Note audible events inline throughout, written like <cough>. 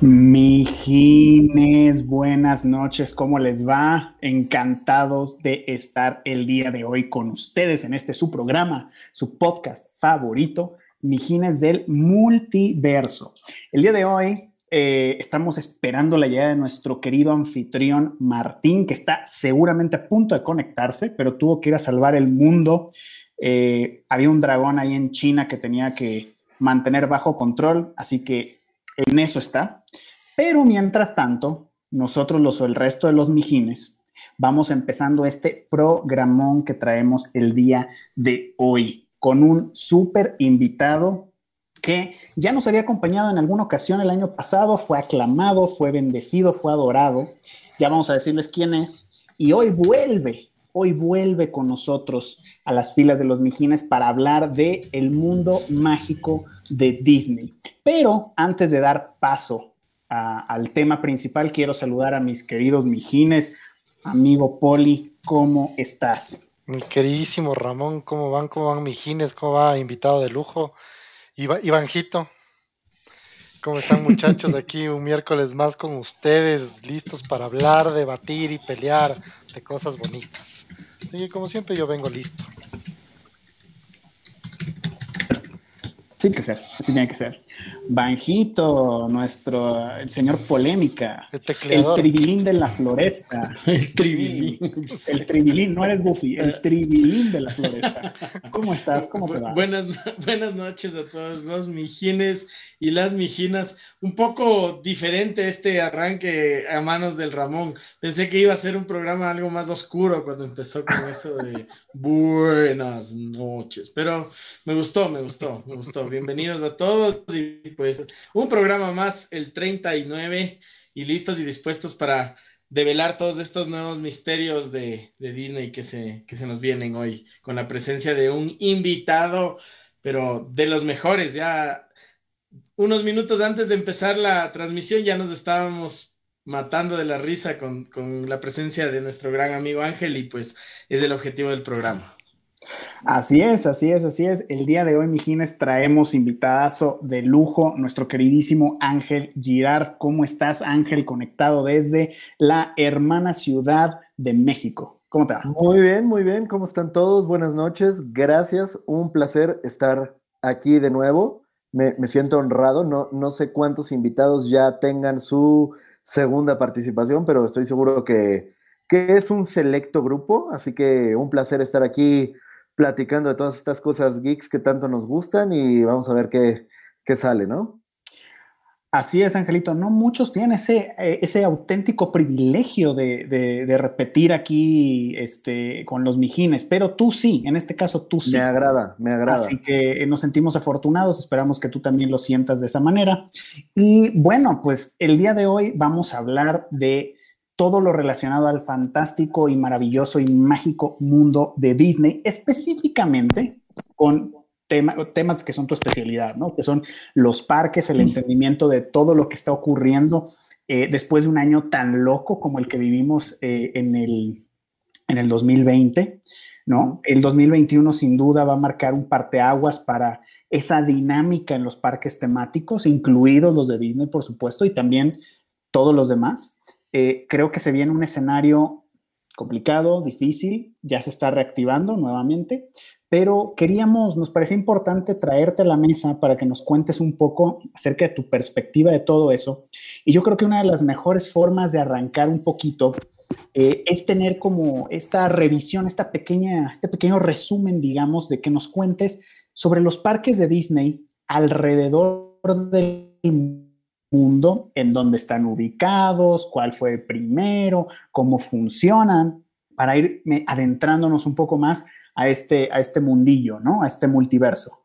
Mijines, buenas noches, ¿cómo les va? Encantados de estar el día de hoy con ustedes en este su programa, su podcast favorito, Mijines del Multiverso. El día de hoy eh, estamos esperando la llegada de nuestro querido anfitrión Martín, que está seguramente a punto de conectarse, pero tuvo que ir a salvar el mundo. Eh, había un dragón ahí en China que tenía que mantener bajo control, así que en eso está. Pero mientras tanto, nosotros los el resto de los mijines vamos empezando este programón que traemos el día de hoy con un súper invitado que ya nos había acompañado en alguna ocasión el año pasado, fue aclamado, fue bendecido, fue adorado. Ya vamos a decirles quién es. Y hoy vuelve, hoy vuelve con nosotros a las filas de los mijines para hablar de el mundo mágico de Disney. Pero antes de dar paso al tema principal, quiero saludar a mis queridos mijines. Amigo Poli, ¿cómo estás? Mi queridísimo Ramón, ¿cómo van? ¿Cómo van mijines? ¿Cómo va invitado de lujo? Ivanjito, ¿cómo están muchachos? <laughs> Aquí un miércoles más con ustedes, listos para hablar, debatir y pelear de cosas bonitas. Y como siempre yo vengo listo. Sí que ser, así tiene que ser. Banjito, nuestro, el señor polémica. El, el tribilín de la floresta. <laughs> El tribilín. El tribilín, no eres Goofy, el tribilín de la floresta. ¿Cómo estás? ¿Cómo te va? Buenas, <laughs> buenas noches a todos los mijines y las mijinas. Un poco diferente este arranque a manos del Ramón. Pensé que iba a ser un programa algo más oscuro cuando empezó con eso de <laughs> buenas noches. Pero me gustó, me gustó, me gustó. Bienvenidos a todos y pues un programa más, el 39, y listos y dispuestos para develar todos estos nuevos misterios de, de Disney que se, que se nos vienen hoy, con la presencia de un invitado, pero de los mejores, ya unos minutos antes de empezar la transmisión ya nos estábamos matando de la risa con, la presencia de nuestro gran amigo Ángel y pues es el objetivo del programa. Así es, así es, así es. El día de hoy, Mijines, traemos invitadazo de lujo, nuestro queridísimo Ángel Girard. ¿Cómo estás, Ángel? Conectado desde la hermana ciudad de México. ¿Cómo te va? Muy bien, muy bien. ¿Cómo están todos? Buenas noches. Gracias. Un placer estar aquí de nuevo me, siento honrado. No, no sé cuántos invitados ya tengan su segunda participación, pero estoy seguro que, es un selecto grupo. Así que un placer estar aquí platicando de todas estas cosas geeks que tanto nos gustan y vamos a ver qué, qué sale, ¿no? Así es, Angelito. No muchos tienen ese, eh, ese auténtico privilegio de, repetir aquí este, con los mijines, pero tú sí, en este caso tú sí. Me agrada, me agrada. Así que eh, nos sentimos afortunados, esperamos que tú también lo sientas de esa manera. Y bueno, pues el día de hoy vamos a hablar de todo lo relacionado al fantástico y maravilloso y mágico mundo de Disney, específicamente con temas que son tu especialidad, ¿no? Que son los parques, el entendimiento de todo lo que está ocurriendo eh, después de un año tan loco como el que vivimos eh, en, el, en el 2020, ¿no? El 2021 sin duda va a marcar un parteaguas para esa dinámica en los parques temáticos, incluidos los de Disney, por supuesto, y también todos los demás. Eh, creo que se viene un escenario complicado, difícil, ya se está reactivando nuevamente, pero queríamos, nos parecía importante traerte a la mesa para que nos cuentes un poco acerca de tu perspectiva de todo eso. Y yo creo que una de las mejores formas de arrancar un poquito eh, es tener como esta revisión, esta pequeña, este pequeño resumen, digamos, de que nos cuentes sobre los parques de Disney alrededor del mundo, en dónde están ubicados, cuál fue el primero, cómo funcionan, para ir adentrándonos un poco más a este, a este mundillo, ¿no? A este multiverso.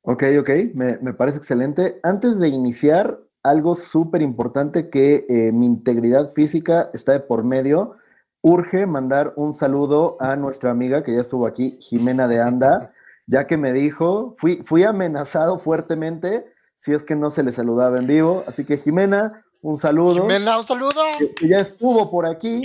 Ok, ok, me, parece excelente. Antes de iniciar, algo súper importante que eh, mi integridad física está de por medio. Urge mandar un saludo a nuestra amiga que ya estuvo aquí, Jimena de Anda, ya que me dijo, fui, fui amenazado fuertemente si es que no se le saludaba en vivo. Así que Jimena, un saludo. Jimena, un saludo. ya estuvo por aquí.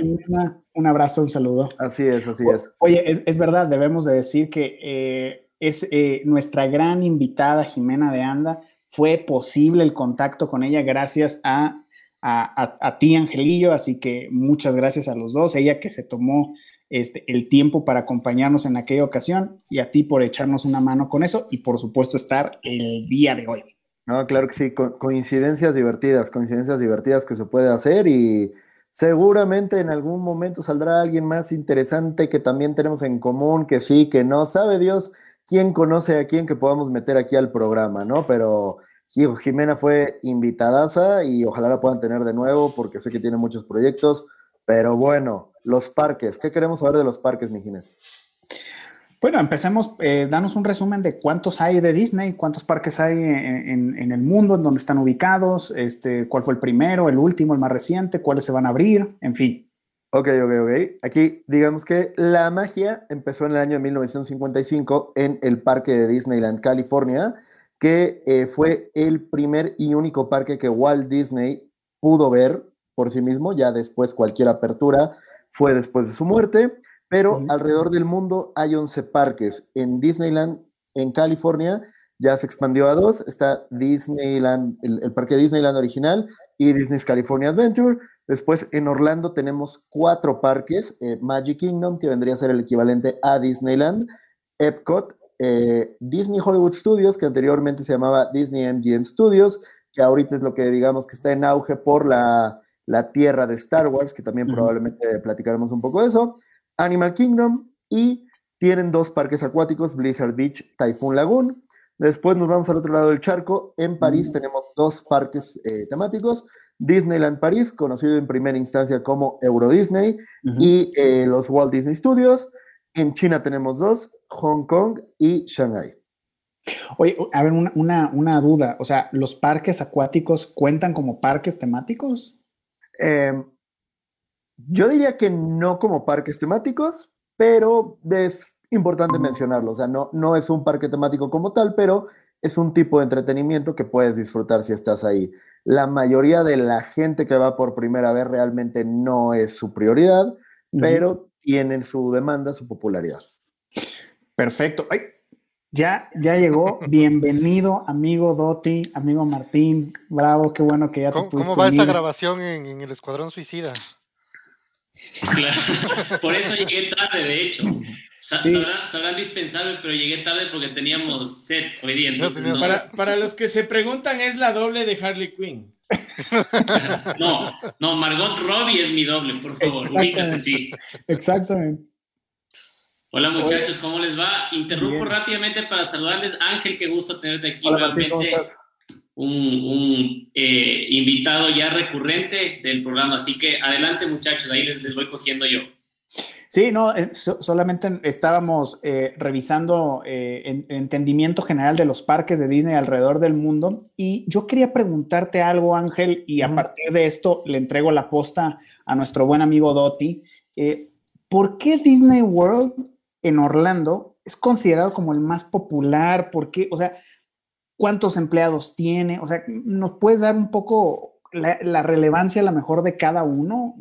un abrazo, un saludo. Así es, así es. Oye, es, verdad, debemos de decir que eh, es eh, nuestra gran invitada Jimena de Anda fue posible el contacto con ella gracias a, a, ti, Angelillo, así que muchas gracias a los dos, ella que se tomó este, el tiempo para acompañarnos en aquella ocasión y a ti por echarnos una mano con eso y por supuesto estar el día de hoy. No, claro que sí, coincidencias divertidas, coincidencias divertidas que se puede hacer y seguramente en algún momento saldrá alguien más interesante que también tenemos en común, que sí, que no, sabe Dios quién conoce a quién que podamos meter aquí al programa, ¿no? Pero Jimena fue invitadaza y ojalá la puedan tener de nuevo porque sé que tiene muchos proyectos, pero bueno, los parques, ¿qué queremos saber de los parques, Mijines? Bueno, empecemos, eh, danos un resumen de cuántos hay de Disney, cuántos parques hay en, el mundo, en dónde están ubicados, este, cuál fue el primero, el último, el más reciente, cuáles se van a abrir, en fin. Ok, ok, ok. Aquí digamos que la magia empezó en el año 1955 en el parque de Disneyland, California, que eh, fue el primer y único parque que Walt Disney pudo ver por sí mismo, ya después cualquier apertura fue después de su muerte pero alrededor del mundo hay 11 parques. En Disneyland, en California, ya se expandió a dos. Está Disneyland, el, parque Disneyland original y Disney's California Adventure. Después en Orlando tenemos cuatro parques, eh, Magic Kingdom, que vendría a ser el equivalente a Disneyland, Epcot, eh, Disney Hollywood Studios, que anteriormente se llamaba Disney MGM Studios, que ahorita es lo que digamos que está en auge por la, tierra de Star Wars, que también probablemente platicaremos un poco de eso. Animal Kingdom y tienen dos parques acuáticos, Blizzard Beach, Typhoon Lagoon. Después nos vamos al otro lado del charco. En París mm. tenemos dos parques eh, temáticos. Disneyland París, conocido en primera instancia como Euro Disney, y eh, los Walt Disney Studios. En China tenemos dos, Hong Kong y Shanghai. Oye, a ver, una, una, duda. O sea, ¿los parques acuáticos cuentan como parques temáticos? Eh, yo diría que no como parques temáticos, pero es importante mencionarlo. O sea, no, no es un parque temático como tal, pero es un tipo de entretenimiento que puedes disfrutar si estás ahí. La mayoría de la gente que va por primera vez realmente no es su prioridad, pero tienen su demanda, su popularidad. Perfecto. Ay, ya, ya llegó. <laughs> Bienvenido, amigo Doti, amigo Martín. Bravo, qué bueno que ya te ¿Cómo, ¿Cómo va esa grabación en el Escuadrón Suicida? <laughs> Por eso llegué tarde, de hecho. Sabrán, dispensable, pero llegué tarde porque teníamos set hoy día. para, los que se preguntan, es la doble de Harley Quinn. <laughs> no, no, Margot Robbie es mi doble, por favor, ubícate, sí. Exactamente. Hola muchachos, ¿cómo les va? Interrumpo rápidamente para saludarles. Ángel, qué gusto tenerte aquí nuevamente un, eh, invitado ya recurrente del programa. Así que adelante muchachos, ahí les, les voy cogiendo yo. Sí, no, eh, solamente estábamos eh, revisando el entendimiento general de los parques de Disney alrededor del mundo y yo quería preguntarte algo, Ángel, y a partir de esto le entrego la posta a nuestro buen amigo Doty. ¿Por qué Disney World en Orlando es considerado como el más popular? ¿Por qué? O sea, cuántos empleados tiene, o sea, ¿nos puedes dar un poco la, relevancia a la mejor de cada uno?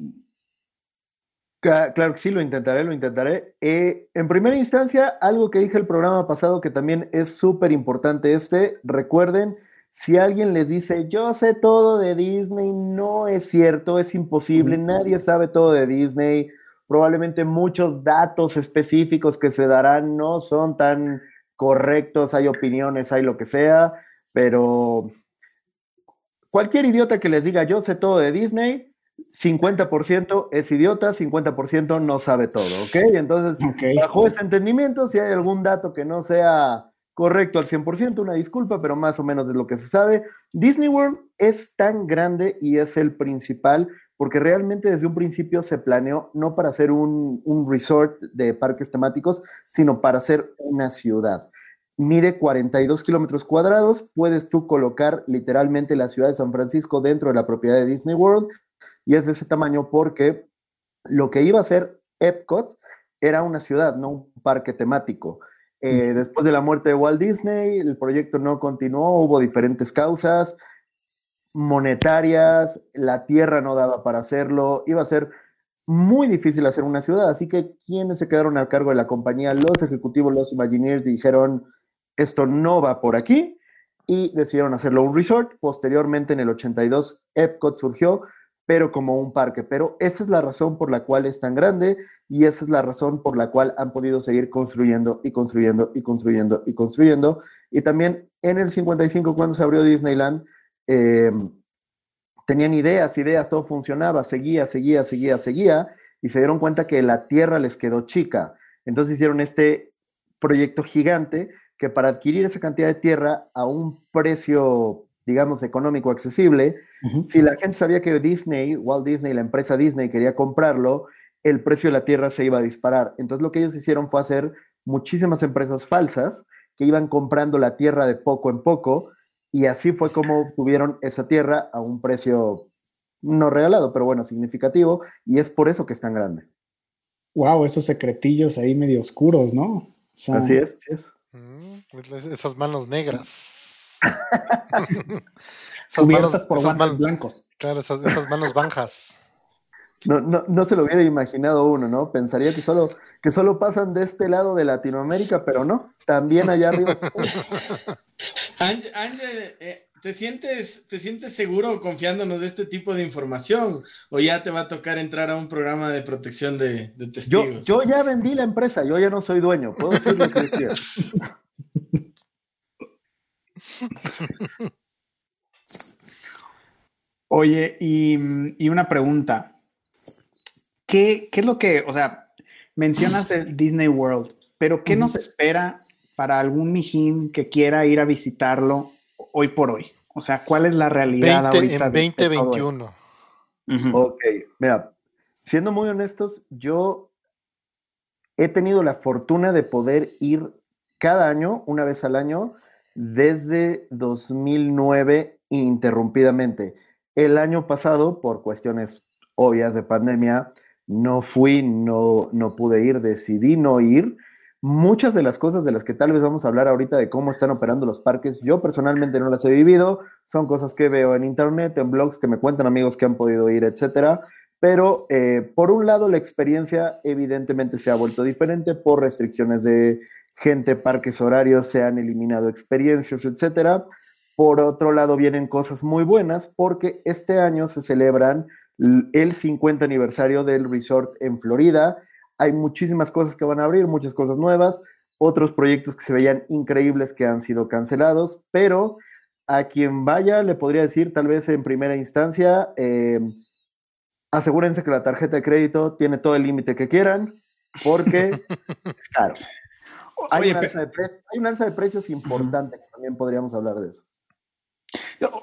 Claro que sí, lo intentaré, lo intentaré. Eh, en primera instancia, algo que dije el programa pasado que también es súper importante este, recuerden, si alguien les dice, yo sé todo de Disney, no es cierto, es imposible, nadie sabe todo de Disney, probablemente muchos datos específicos que se darán no son tan correctos, hay opiniones, hay lo que sea, pero cualquier idiota que les diga yo sé todo de Disney, 50% es idiota, 50% no sabe todo, ¿ok? Entonces, bajo ese entendimiento, si hay algún dato que no sea correcto al 100%, una disculpa, pero más o menos de lo que se sabe. Disney World es tan grande y es el principal porque realmente desde un principio se planeó no para ser un, un resort de parques temáticos, sino para ser una ciudad. Mide 42 kilómetros cuadrados, puedes tú colocar literalmente la ciudad de San Francisco dentro de la propiedad de Disney World y es de ese tamaño porque lo que iba a ser Epcot era una ciudad, no un parque temático. Eh, después de la muerte de Walt Disney, el proyecto no continuó, hubo diferentes causas monetarias, la tierra no daba para hacerlo, iba a ser muy difícil hacer una ciudad, así que quienes se quedaron al cargo de la compañía, los ejecutivos, los Imagineers, dijeron, esto no va por aquí, y decidieron hacerlo un resort. Posteriormente, en el 82, Epcot surgió, pero como un parque. Pero esa es la razón por la cual es tan grande y esa es la razón por la cual han podido seguir construyendo y construyendo y construyendo y construyendo. Y también en el 55, cuando se abrió Disneyland, eh, tenían ideas, ideas, todo funcionaba, seguía, seguía, seguía, seguía, y se dieron cuenta que la tierra les quedó chica. Entonces hicieron este proyecto gigante que para adquirir esa cantidad de tierra a un precio, digamos, económico accesible, si la gente sabía que Disney, Walt Disney, la empresa Disney quería comprarlo, el precio de la tierra se iba a disparar. Entonces lo que ellos hicieron fue hacer muchísimas empresas falsas que iban comprando la tierra de poco en poco y así fue como tuvieron esa tierra a un precio no regalado, pero bueno, significativo, y es por eso que es tan grande. Wow, esos secretillos ahí medio oscuros, ¿no? así es, así es. Mm, esas manos negras. <laughs> esas manos, por esas blancos. Claro, esas, manos banjas. No, no, no, se lo hubiera imaginado uno, ¿no? Pensaría que solo, que solo pasan de este lado de Latinoamérica, pero no, también allá arriba. <laughs> Ángel, eh, ¿te, sientes, ¿te sientes seguro confiándonos de este tipo de información? ¿O ya te va a tocar entrar a un programa de protección de, testigos? Yo, ya vendí la empresa, yo ya no soy dueño, puedo decir lo que quiera. <laughs> Oye, y, una pregunta. ¿Qué, ¿Qué, es lo que, o sea, mencionas el Disney World, pero qué nos espera para algún mijín que quiera ir a visitarlo hoy por hoy? O sea, ¿cuál es la realidad ahorita? En 2021. Ok, mira, siendo muy honestos, yo he tenido la fortuna de poder ir cada año, una vez al año, desde 2009 ininterrumpidamente. El año pasado, por cuestiones obvias de pandemia, no fui, no, no pude ir, decidí no ir Muchas de las cosas de las que tal vez vamos a hablar ahorita de cómo están operando los parques, yo personalmente no las he vivido, son cosas que veo en internet, en blogs que me cuentan amigos que han podido ir, etcétera. Pero eh, por un lado, la experiencia evidentemente se ha vuelto diferente por restricciones de gente, parques horarios, se han eliminado experiencias, etcétera. Por otro lado, vienen cosas muy buenas porque este año se celebran el 50 aniversario del resort en Florida hay muchísimas cosas que van a abrir, muchas cosas nuevas, otros proyectos que se veían increíbles que han sido cancelados, pero a quien vaya le podría decir tal vez en primera instancia, em, asegúrense que la tarjeta de crédito tiene todo el límite que quieran, porque <laughs> claro, hay, una alza de precios importante, también podríamos hablar de eso.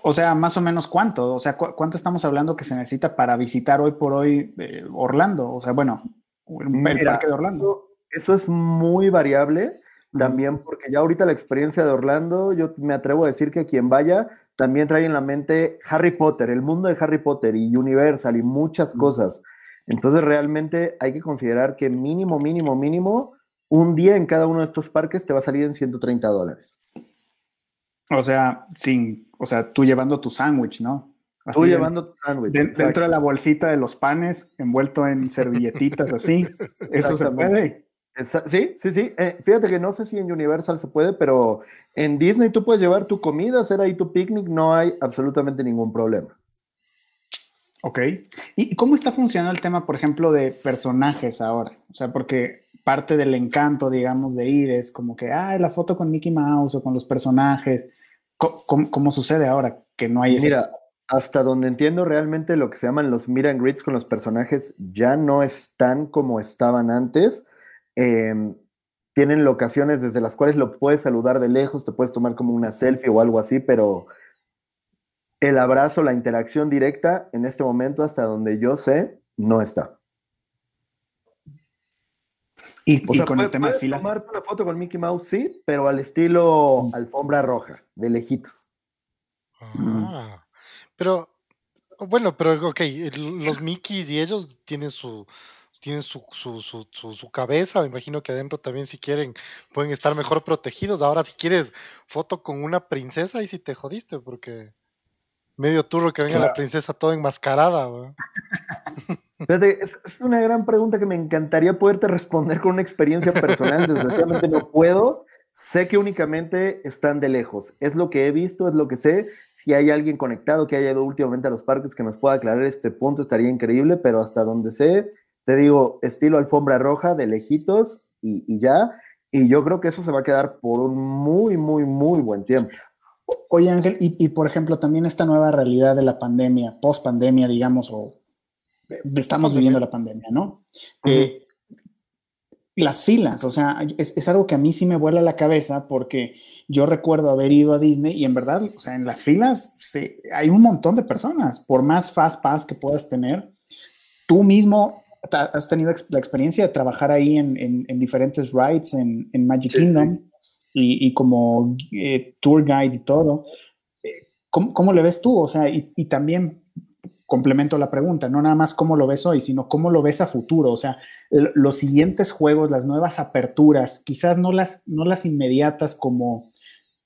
O sea, más o menos cuánto, o sea, cuánto estamos hablando que se necesita para visitar hoy por hoy eh, Orlando, o sea, bueno, el parque de Orlando. Eso, es muy variable también porque ya ahorita la experiencia de Orlando, yo me atrevo a decir que quien vaya también trae en la mente Harry Potter, el mundo de Harry Potter y Universal y muchas cosas. Entonces realmente hay que considerar que mínimo, mínimo, mínimo, un día en cada uno de estos parques te va a salir en 130 dólares. O sea, sin, o sea, tú llevando tu sándwich, ¿no? Tú llevando tu sándwich. dentro de la bolsita de los panes, envuelto en servilletitas así. <laughs> ¿Eso se puede? Sí, sí, sí. Eh, fíjate que no sé si en Universal se puede, pero en Disney tú puedes llevar tu comida, hacer ahí tu picnic, no hay absolutamente ningún problema. Ok. ¿Y cómo está funcionando el tema, por ejemplo, de personajes ahora? O sea, porque parte del encanto, digamos, de ir es como que, ah, la foto con Mickey Mouse o con los personajes. ¿Cómo, sucede ahora que no hay Mira, hasta donde entiendo realmente lo que se llaman los meet and greets con los personajes ya no están como estaban antes. Em, tienen locaciones desde las cuales lo puedes saludar de lejos, te puedes tomar como una selfie o algo así, pero el abrazo, la interacción directa, en este momento, hasta donde yo sé, no está. Y, con el tema de filas. tomar una foto con Mickey Mouse, sí, pero al estilo mm. alfombra roja, de lejitos. Ah. Pero, bueno, pero ok, los Mickey y ellos tienen su tienen su, su, su, su, cabeza, me imagino que adentro también si quieren pueden estar mejor protegidos. Ahora si quieres foto con una princesa y si te jodiste porque medio turro que venga la princesa toda enmascarada. <laughs> es, una gran pregunta que me encantaría poderte responder con una experiencia personal, desgraciadamente no puedo, Sé que únicamente están de lejos. Es lo que he visto, es lo que sé. Si hay alguien conectado que haya ido últimamente a los parques que nos pueda aclarar este punto, estaría increíble, pero hasta donde sé, te digo, estilo alfombra roja, de lejitos y, ya. Y yo creo que eso se va a quedar por un muy, muy, muy buen tiempo. Oye, Ángel, y, por ejemplo, también esta nueva realidad de la pandemia, post pandemia, digamos, o estamos viviendo la pandemia, ¿no? las filas, o sea, es, algo que a mí sí me vuela la cabeza porque yo recuerdo haber ido a Disney y en verdad, o sea, en las filas hay un montón de personas, por más fast pass que puedas tener, tú mismo has tenido la experiencia de trabajar ahí en, diferentes rides en, Magic Kingdom Y, como eh, tour guide y todo. Eh, ¿Cómo, le ves tú? O sea, y, y también complemento la pregunta, no nada más cómo lo ves hoy, sino cómo lo ves a futuro. O sea, los siguientes juegos, las nuevas aperturas, quizás no las, no las inmediatas como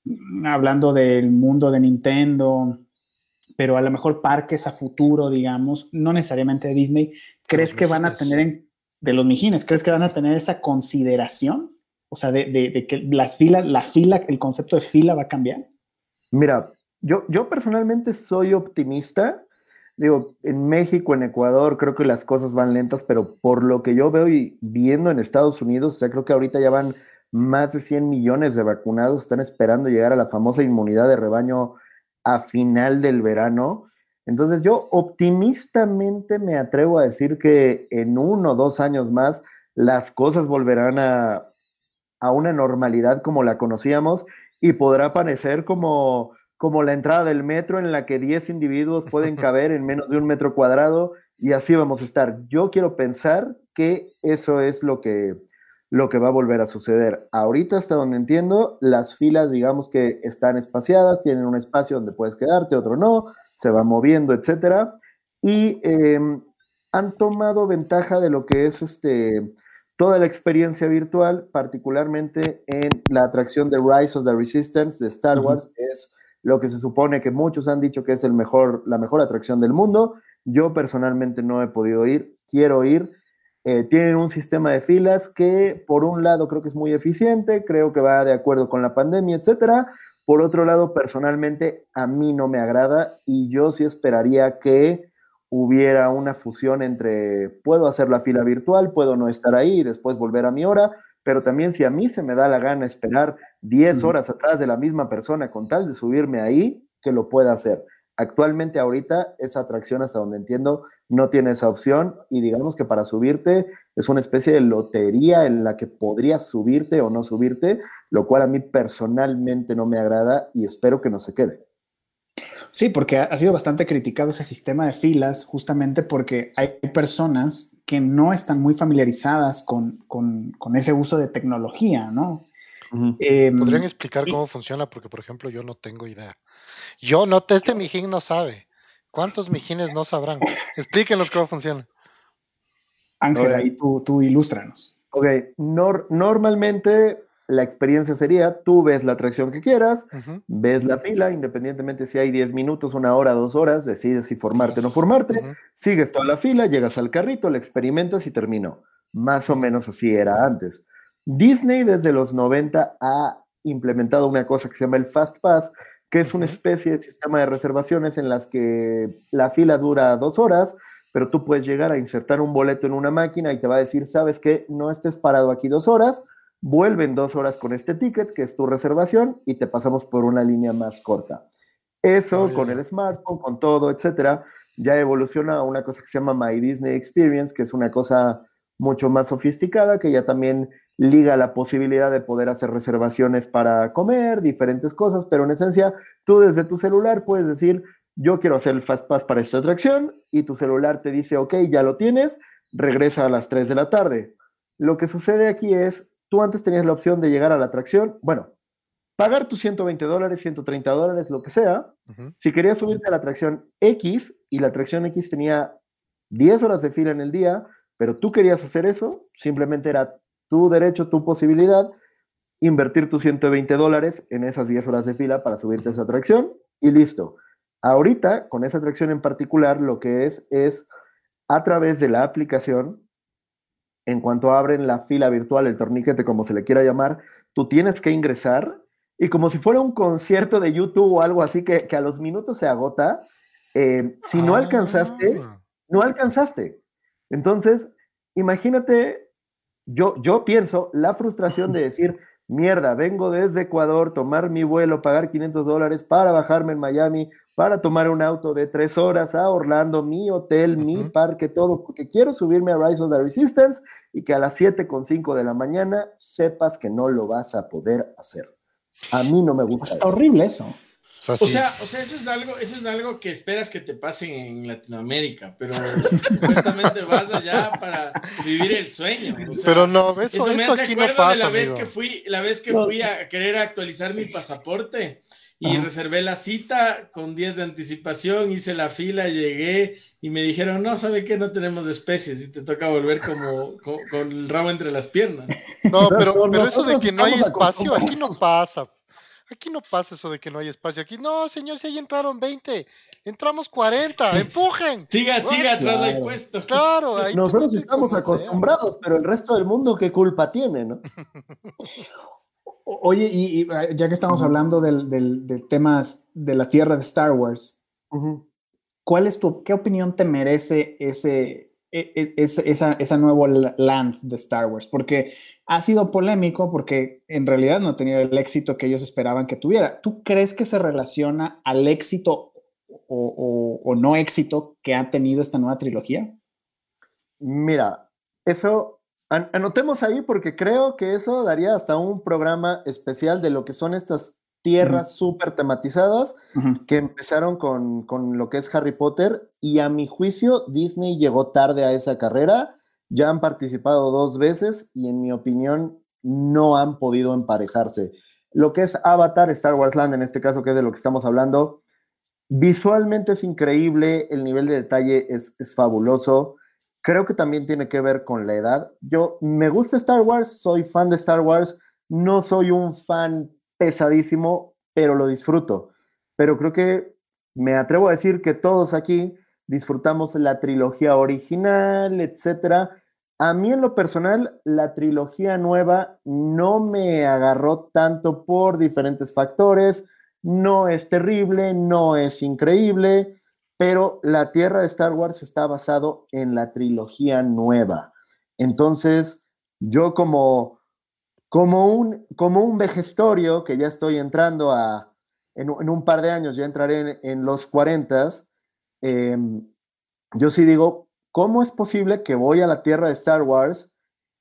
mm, hablando del mundo de Nintendo, pero a lo mejor parques a futuro, digamos, no necesariamente de Disney, ¿crees que van a tener, de los mijines, crees que van a tener esa consideración? O sea, de, que las filas, la fila, el concepto de fila va a cambiar. Mira, yo, yo personalmente soy optimista digo, en México, en Ecuador, creo que las cosas van lentas, pero por lo que yo veo y viendo en Estados Unidos, o sea, creo que ahorita ya van más de 100 millones de vacunados, están esperando llegar a la famosa inmunidad de rebaño a final del verano. Entonces yo optimistamente me atrevo a decir que en uno o dos años más las cosas volverán a, a una normalidad como la conocíamos y podrá parecer como como la entrada del metro en la que 10 individuos pueden <laughs> caber en menos de un metro cuadrado y así vamos a estar. Yo quiero pensar que eso es lo que, lo que va a volver a suceder. Ahorita, hasta donde entiendo, las filas, digamos que están espaciadas, tienen un espacio donde puedes quedarte, otro no, se va moviendo, etcétera. Y em, han tomado ventaja de lo que es este, toda la experiencia virtual, particularmente en la atracción de Rise of the Resistance de Star Wars, es lo que se supone que muchos han dicho que es la mejor atracción del mundo. Yo personalmente no he podido ir, quiero ir. Eh, tienen un sistema de filas que por un lado creo que es muy eficiente, creo que va de acuerdo con la pandemia, etcétera. Por otro lado, personalmente a mí no me agrada y yo sí esperaría que hubiera una fusión entre puedo hacer la fila virtual, puedo no estar ahí y después volver a mi hora, pero también si a mí se me da la gana esperar 10 horas atrás de la misma persona con tal de subirme ahí, que lo pueda hacer. Actualmente ahorita esa atracción, hasta donde entiendo, no tiene esa opción y digamos que para subirte es una especie de lotería en la que podrías subirte o no subirte, lo cual a mí personalmente no me agrada y espero que no se quede. Sí, porque ha sido bastante criticado ese sistema de filas justamente porque hay personas que no están muy familiarizadas con, ese uso de tecnología, ¿no? Em, ¿Podrían explicar cómo funciona? Porque, por ejemplo, yo no tengo idea. Yo no, este mijín no sabe. ¿Cuántos mijines no sabrán? Explíquenos cómo funciona. Ángel, ahí tú, tú ilústranos. Ok, normalmente la experiencia sería, tú ves la atracción que quieras, ves la fila, independientemente si hay 10 minutos, una hora, dos horas, decides si formarte o no formarte, sigues toda la fila, llegas al carrito, la experimentas y terminó. Más o menos así era antes. Disney desde los 90 ha implementado una cosa que se llama el Fast Pass, que es una especie de sistema de reservaciones en las que la fila dura dos horas, pero tú puedes llegar a insertar un boleto en una máquina y te va a decir, sabes que no estés parado aquí dos horas, vuelven dos horas con este ticket, que es tu reservación, y te pasamos por una línea más corta. Eso con el smartphone, con todo, etcétera, ya evoluciona a una cosa que se llama My Disney Experience, que es una cosa mucho más sofisticada, que ya también liga la posibilidad de poder hacer reservaciones para comer, diferentes cosas, pero en esencia, tú desde tu celular puedes decir, yo quiero hacer el Fast Pass para esta atracción, y tu celular te dice, ok, ya lo tienes, regresa a las 3 de la tarde. Lo que sucede aquí es, Tú antes tenías la opción de llegar a la atracción, bueno, pagar tus 120 dólares, 130 dólares, lo que sea. Si querías subirte a la atracción X y la atracción X tenía 10 horas de fila en el día, pero tú querías hacer eso, simplemente era tu derecho, tu posibilidad, invertir tus 120 dólares en esas 10 horas de fila para subirte a esa atracción y listo. Ahorita, con esa atracción en particular, lo que es es a través de la aplicación en cuanto abren la fila virtual, el torniquete, como se le quiera llamar, tú tienes que ingresar y como si fuera un concierto de YouTube o algo así que, a los minutos se agota, eh, si no alcanzaste, ah. no alcanzaste. Entonces, imagínate, yo, yo pienso la frustración de <laughs> decir, mierda, vengo desde Ecuador, tomar mi vuelo, pagar 500 dólares para bajarme en Miami, para tomar un auto de tres horas a Orlando, mi hotel, mi parque, todo, porque quiero subirme a Rise of the Resistance y que a las 7.5 de la mañana sepas que no lo vas a poder hacer. A mí no me gusta. Está horrible eso. O sea, o sea, eso es algo, eso es algo que esperas que te pase en Latinoamérica, pero supuestamente vas allá para vivir el sueño. pero no, eso, eso me hace acuerdo de la vez que fui, la vez que fui a querer actualizar mi pasaporte y reservé la cita con días de anticipación, hice la fila, llegué y me dijeron, no, ¿sabe qué? No tenemos especies y te toca volver como con, el rabo entre las piernas. No, pero, pero eso de que no hay espacio, aquí no pasa. Aquí no pasa eso de que no hay espacio. Aquí, no, señor, si ahí entraron 20, entramos 40, empujen. Siga, siga, atrás del puesto. Claro, <laughs> nosotros estamos acostumbrados, pero el resto del mundo, ¿qué culpa tiene, no? Oye, y, ya que estamos hablando del, del, temas de la tierra de Star Wars, ¿cuál es tu, qué opinión te merece ese, e, e, esa, esa nuevo land de Star Wars? Porque ha sido polémico porque en realidad no ha tenido el éxito que ellos esperaban que tuviera. ¿Tú crees que se relaciona al éxito o, no éxito que ha tenido esta nueva trilogía? Mira, eso anotemos ahí porque creo que eso daría hasta un programa especial de lo que son estas tierras súper tematizadas que empezaron con, con, lo que es Harry Potter y a mi juicio Disney llegó tarde a esa carrera ya han participado dos veces y en mi opinión no han podido emparejarse. Lo que es Avatar, Star Wars Land, en este caso, que es de lo que estamos hablando, visualmente es increíble, el nivel de detalle es, fabuloso. Creo que también tiene que ver con la edad. Yo me gusta Star Wars, soy fan de Star Wars, no soy un fan pesadísimo, pero lo disfruto. Pero creo que me atrevo a decir que todos aquí disfrutamos la trilogía original, etcétera, a mí en lo personal, la trilogía nueva no me agarró tanto por diferentes factores. No es terrible, no es increíble, pero la Tierra de Star Wars está basado en la trilogía nueva. Entonces, yo como, como, un, como un vejestorio, que ya estoy entrando a, en, un par de años, ya entraré en, los 40, em, yo sí digo, ¿Cómo es posible que voy a la tierra de Star Wars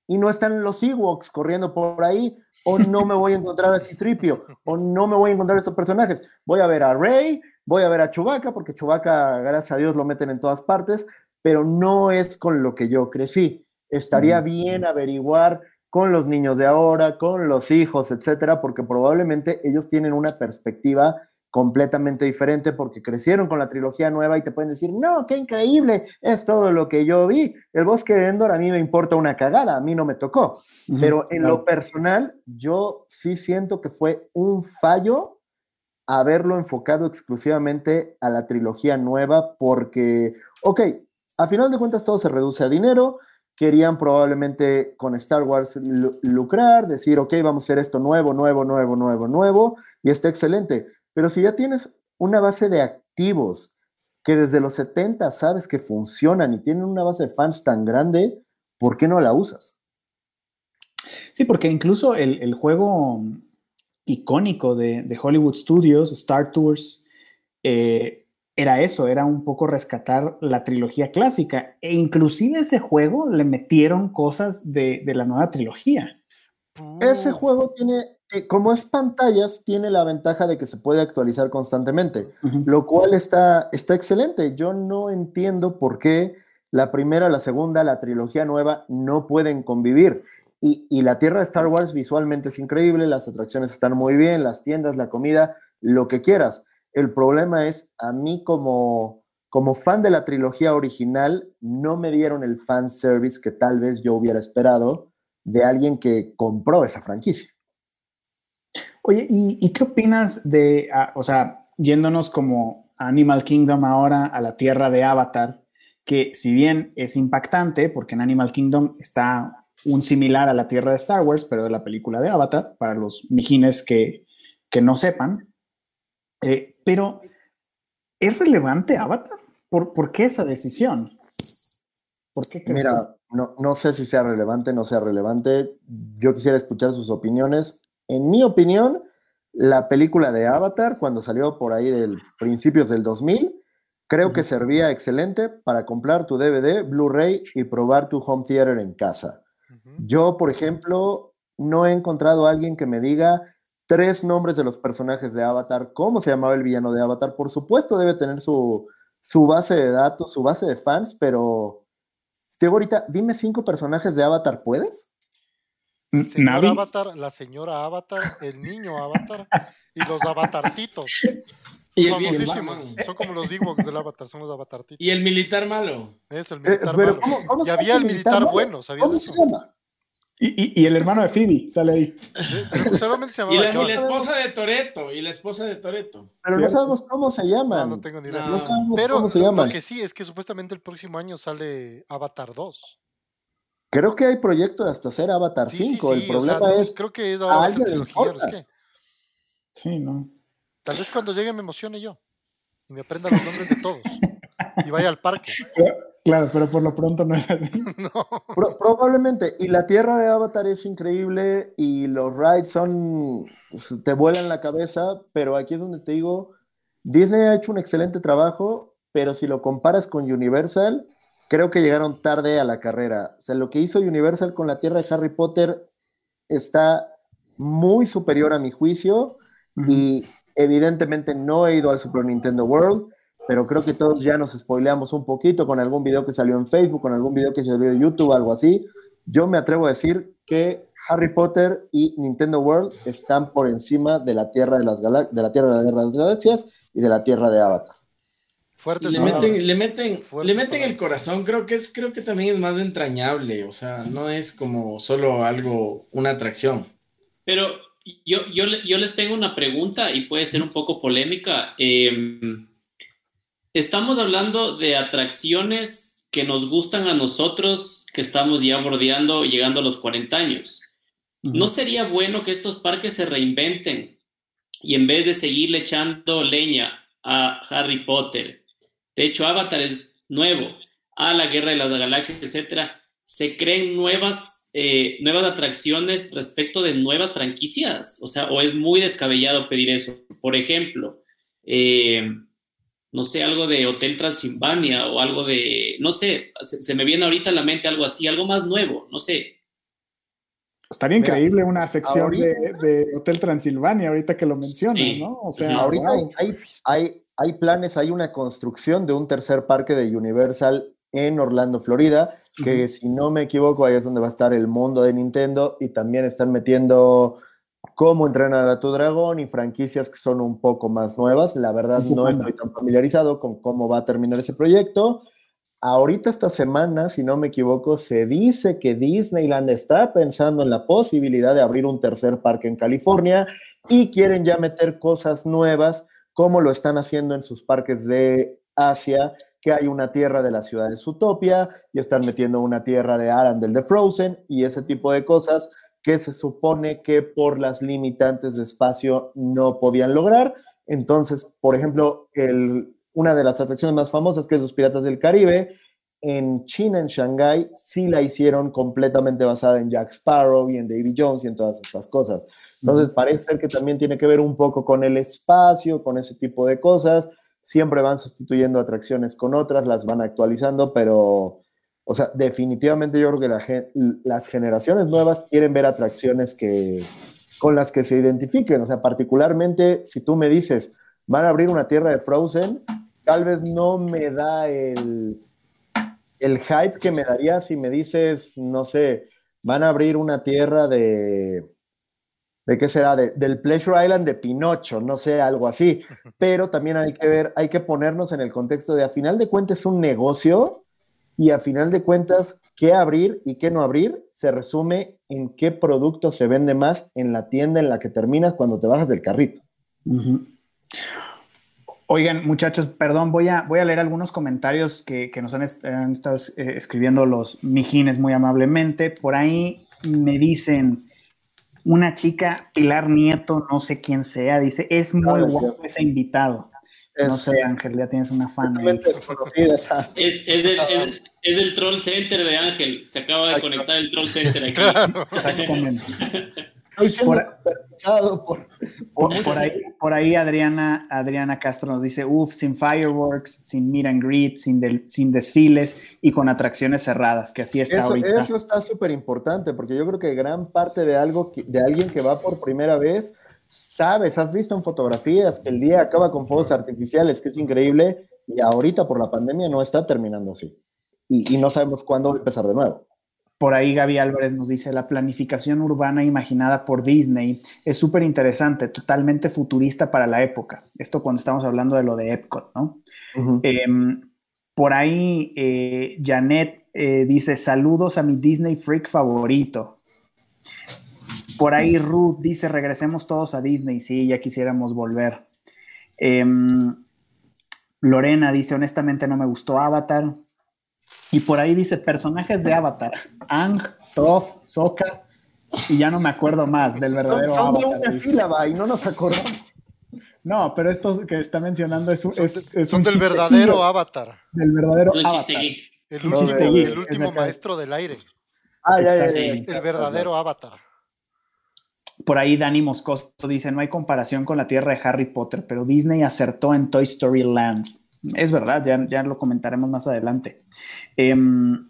y no están los Ewoks corriendo por ahí? O no me voy a encontrar a Citripio, o no me voy a encontrar a esos personajes. Voy a ver a Rey, voy a ver a Chewbacca, porque Chewbacca, gracias a Dios, lo meten en todas partes, pero no es con lo que yo crecí. Estaría bien averiguar con los niños de ahora, con los hijos, etcétera, porque probablemente ellos tienen una perspectiva completamente diferente porque crecieron con la trilogía nueva y te pueden decir, no, qué increíble, es todo lo que yo vi. El bosque de Endor a mí me importa una cagada, a mí no me tocó. Pero en lo personal, yo sí siento que fue un fallo haberlo enfocado exclusivamente a la trilogía nueva porque, ok, a final de cuentas todo se reduce a dinero. Querían probablemente con Star Wars lucrar, decir, ok, vamos a hacer esto nuevo, nuevo, nuevo, nuevo, nuevo, y está excelente pero si ya tienes una base de activos que desde los 70 sabes que funcionan y tienen una base de fans tan grande, ¿por qué no la usas? Sí, porque incluso el, juego icónico de, Hollywood Studios, Star Tours, eh, era eso, era un poco rescatar la trilogía clásica. E inclusive ese juego le metieron cosas de, de la nueva trilogía. Ese juego tiene como es pantallas, tiene la ventaja de que se puede actualizar constantemente, lo cual está, está excelente. Yo no entiendo por qué la primera, la segunda, la trilogía nueva no pueden convivir. Y, y, la Tierra de Star Wars visualmente es increíble, las atracciones están muy bien, las tiendas, la comida, lo que quieras. El problema es, a mí como, como fan de la trilogía original, no me dieron el fan service que tal vez yo hubiera esperado de alguien que compró esa franquicia. Oye, ¿y, qué opinas de, ah, o sea, yéndonos como Animal Kingdom ahora a la tierra de Avatar, que si bien es impactante, porque en Animal Kingdom está un similar a la Tierra de Star Wars, pero de la película de Avatar, para los mijines que, no sepan. Eh, pero, ¿es relevante Avatar? ¿Por, ¿Por, qué esa decisión? ¿Por qué Mira, no, no sé si sea relevante, no sea relevante. Yo quisiera escuchar sus opiniones. En mi opinión, la película de Avatar, cuando salió por ahí del principios del 2000, creo que servía excelente para comprar tu DVD, Blu-ray y probar tu home theater en casa. Yo, por ejemplo, no he encontrado a alguien que me diga tres nombres de los personajes de Avatar, cómo se llamaba el villano de Avatar. Por supuesto, debe tener su, su base de datos, su base de fans, pero Diego, ahorita, dime cinco personajes de Avatar, ¿puedes? Señor Avatar, la señora Avatar, el niño Avatar y los avatartitos. Y el son como los Ewoks del Avatar, son los avatartitos. Y el militar malo. Es el eh, y había el militar, bueno, ¿sabías ¿Cómo eso? Se llama? Y, y, el hermano de Phoebe sale ahí. y, la, la, esposa de Toreto, y la esposa de Toreto. Pero no sabemos cómo se llaman. No, no tengo ni idea. No. sabemos Pero cómo se llaman. Lo que sí es que supuestamente el próximo año sale Avatar 2. Creo que hay proyecto de hasta hacer Avatar 5. el problema es. Creo que es a alguien trilogía, es Sí, no. Tal vez cuando llegue me emocione yo. Y me aprenda los nombres de todos. y vaya al parque. <laughs> Claro, pero por lo pronto no es así. <laughs> probablemente. Y la tierra de Avatar es increíble y los rides son. te vuelan la cabeza, pero aquí es donde te digo. Disney ha hecho un excelente trabajo, pero si lo comparas con Universal, creo que llegaron tarde a la carrera. O sea, lo que hizo Universal con la tierra de Harry Potter está muy superior a mi juicio y evidentemente no he ido al Super Nintendo World, pero creo que todos ya nos spoileamos un poquito con algún video que salió en Facebook, con algún video que salió en YouTube, algo así. Yo me atrevo a decir que Harry Potter y Nintendo World están por encima de la Tierra de las, de la tierra de las Galaxias y de la Tierra de Avatar le, meten, le meten, le meten el corazón, creo que es, creo que también es más entrañable, o sea, no es como solo algo, una atracción. Pero yo, yo, yo les tengo una pregunta y puede ser un poco polémica. Em, estamos hablando de atracciones que nos gustan a nosotros, que estamos ya bordeando, llegando a los 40 años. ¿No sería bueno que estos parques se reinventen y en vez de seguirle echando leña a Harry Potter, de hecho, Avatar es nuevo. A la Guerra de las Galaxias, etcétera. Se creen nuevas, eh, nuevas atracciones respecto de nuevas franquicias. O sea, o es muy descabellado pedir eso. Por ejemplo, eh, no sé, algo de Hotel Transilvania o algo de, no sé, se, me viene ahorita a la mente algo así, algo más nuevo, no sé. Estaría increíble una sección de, Hotel Transilvania, ahorita que lo mencionas, ¿no? O sea, ahorita hay, hay, hay planes, hay una construcción de un tercer parque de Universal en Orlando, Florida, que si no me equivoco, ahí es donde va a estar el mundo de Nintendo y también están metiendo cómo entrenar a tu dragón y franquicias que son un poco más nuevas. La verdad no estoy tan familiarizado con cómo va a terminar ese proyecto. Ahorita esta semana, si no me equivoco, se dice que Disneyland está pensando en la posibilidad de abrir un tercer parque en California y quieren ya meter cosas nuevas como lo están haciendo en sus parques de Asia, que hay una tierra de la ciudad de Zootopia y están metiendo una tierra de Arendelle de Frozen y ese tipo de cosas que se supone que por las limitantes de espacio no podían lograr. Entonces, por ejemplo, una de las atracciones más famosas, que es los Piratas del Caribe, en China, en Shanghái, sí la hicieron completamente basada en Jack Sparrow y en Davy Jones y en todas estas cosas. Entonces, parece ser que también tiene que ver un poco con el espacio, con ese tipo de cosas. Siempre van sustituyendo atracciones con otras, las van actualizando, pero, o sea, definitivamente yo creo que las generaciones nuevas quieren ver atracciones que, con las que se identifiquen. O sea, particularmente si tú me dices, van a abrir una tierra de Frozen, tal vez no me da el, el hype que me daría si me dices, no sé, van a abrir una tierra de de qué será, del Pleasure Island de Pinocho, no sé, algo así. <laughs> Pero también hay que ver, hay que ponernos en el contexto de a final de cuentas es un negocio y a final de cuentas qué abrir y qué no abrir se resume en qué producto se vende más en la tienda en la que terminas cuando te bajas del carrito. Oigan, muchachos, perdón, voy a, voy a leer algunos comentarios que, nos han, estado eh, escribiendo los mijines muy amablemente. Por ahí me dicen una chica, Pilar Nieto, no sé quién sea, dice, es muy guapo ese invitado. no sé, Ángel, ya tienes una fan. Es, es, el, es, el troll center de Ángel. Se acaba de conectar el troll center aquí. <laughs> Exactamente. <laughs> por, ahí, por ahí Adriana, Adriana Castro nos dice, uff, sin fireworks, sin meet and greet, sin, sin desfiles y con atracciones cerradas, que así está eso, ahorita. Eso está súper importante, porque yo creo que gran parte de algo, de alguien que va por primera vez, sabes, has visto en fotografías que el día acaba con fuegos artificiales, que es increíble, y ahorita por la pandemia no está terminando así. Y, y no sabemos cuándo va a empezar de nuevo. Por ahí Gaby Álvarez nos dice, la planificación urbana imaginada por Disney es súper interesante, totalmente futurista para la época. Esto cuando estamos hablando de lo de Epcot, ¿no? Em, por ahí eh, Janet eh, dice, saludos a mi Disney freak favorito. Por ahí Ruth dice, regresemos todos a Disney, sí, ya quisiéramos volver. Em, Lorena dice, honestamente no me gustó Avatar. Y por ahí dice personajes de Avatar: Ang, Toph, Sokka, y ya no me acuerdo más del verdadero son, son de una sílaba y no nos acordamos. No, pero estos que está mencionando es, es, son del verdadero Avatar. Del verdadero Avatar. El, último, el último maestro del aire. Ah, ya, ya, El verdadero Avatar. Por ahí Dani Moscoso dice, no hay comparación con la tierra de Harry Potter, pero Disney acertó en Toy Story Land. Es verdad, ya, ya lo comentaremos más adelante. Em,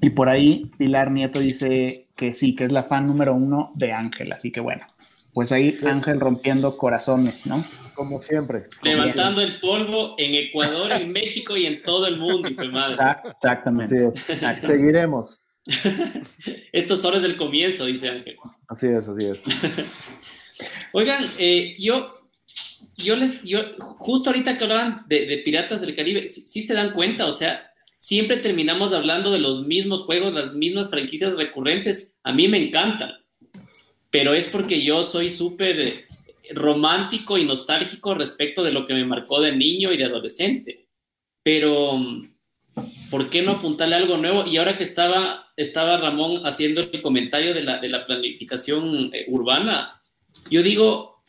y por ahí Pilar Nieto dice que sí, que es la fan número uno de Ángel. Así que bueno, pues ahí Ángel rompiendo corazones, ¿no? Como siempre. Levantando el polvo en Ecuador, en <laughs> México y en todo el mundo, Exactamente. Seguiremos. <laughs> Esto solo es el comienzo, dice Ángel. Así es, así es. <laughs> Oigan, eh, yo yo les, yo, justo ahorita que hablaban de, Piratas del Caribe, sí, se dan cuenta, o sea, siempre terminamos hablando de los mismos juegos, las mismas franquicias recurrentes. A mí me encantan, pero es porque yo soy súper romántico y nostálgico respecto de lo que me marcó de niño y de adolescente. Pero, ¿por qué no apuntarle algo nuevo? Y ahora que estaba, estaba Ramón haciendo el comentario de la, de la planificación eh, urbana, yo digo,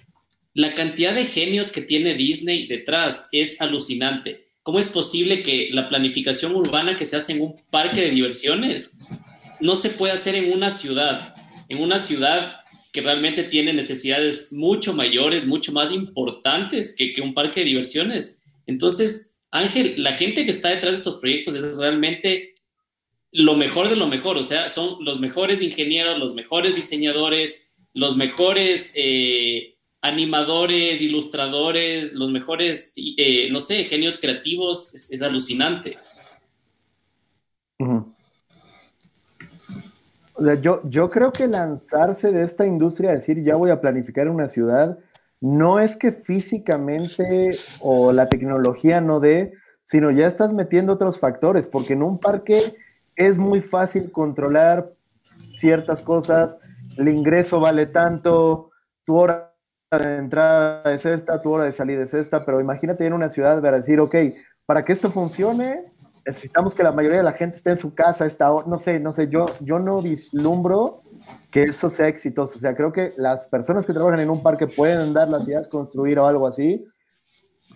la cantidad de genios que tiene Disney detrás es alucinante. ¿Cómo es posible que la planificación urbana que se hace en un parque de diversiones no se puede hacer en una ciudad? En una ciudad que realmente tiene necesidades mucho mayores, mucho más importantes que, un parque de diversiones. Entonces, Ángel, la gente que está detrás de estos proyectos es realmente lo mejor de lo mejor, o sea, son los mejores ingenieros, los mejores diseñadores, los mejores eh, animadores, ilustradores, los mejores, eh, no sé, genios creativos, es, alucinante. yo, yo creo que lanzarse de esta industria, decir ya voy a planificar una ciudad, no es que físicamente o la tecnología no dé, sino ya estás metiendo otros factores, porque en un parque es muy fácil controlar ciertas cosas, el ingreso vale tanto, tu hora de entrada es esta, tu hora de salida es esta, pero imagínate en una ciudad para decir, ok, para que esto funcione, necesitamos que la mayoría de la gente esté en su casa, esta, no sé, no sé, yo, yo no vislumbro que eso sea exitoso. O sea, creo que las personas que trabajan en un parque pueden dar las ideas, construir o algo así,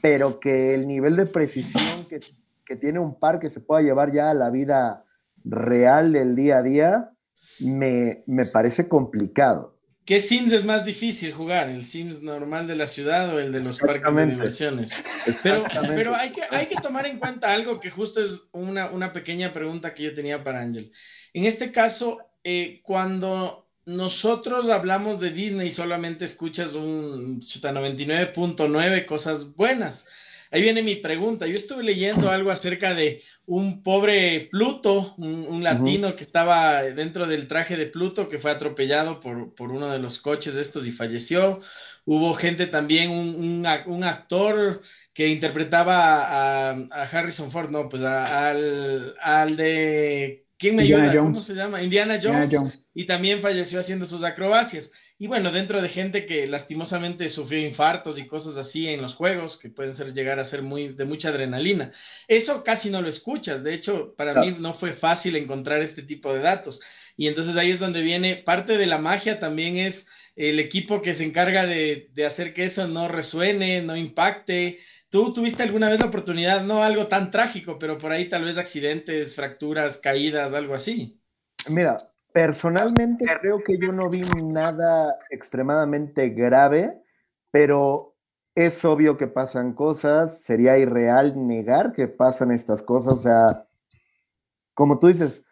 pero que el nivel de precisión que, que tiene un parque se pueda llevar ya a la vida real del día a día, me, me parece complicado. ¿Qué Sims es más difícil jugar? ¿El Sims normal de la ciudad o el de los parques de diversiones? Pero, pero hay, que, hay que tomar en cuenta algo que justo es una, una pequeña pregunta que yo tenía para Ángel. En este caso, eh, cuando nosotros hablamos de Disney, solamente escuchas un 99.9 cosas buenas ahí viene mi pregunta. Yo estuve leyendo algo acerca de un pobre Pluto, un, latino que estaba dentro del traje de Pluto, que fue atropellado por, uno de los coches de estos y falleció. Hubo gente también, un, actor que interpretaba a, Harrison Ford, no, pues al, al de ¿Quién me ayuda? ¿Cómo se llama? Indiana Jones, Y también falleció haciendo sus acrobacias. Y bueno, dentro de gente que lastimosamente sufrió infartos y cosas así en los juegos, que pueden ser llegar a ser muy de mucha adrenalina. Eso casi no lo escuchas. De hecho, para mí no fue fácil encontrar este tipo de datos. Y entonces ahí es donde viene parte de la magia también es el equipo que se encarga de, de hacer que eso no resuene, no impacte. ¿Tú tuviste alguna vez la oportunidad, no algo tan trágico, pero por ahí tal vez accidentes, fracturas, caídas, algo así? Mira, Personalmente creo que yo no vi nada extremadamente grave, pero es obvio que pasan cosas, sería irreal negar que pasan estas cosas, o sea, como tú dices,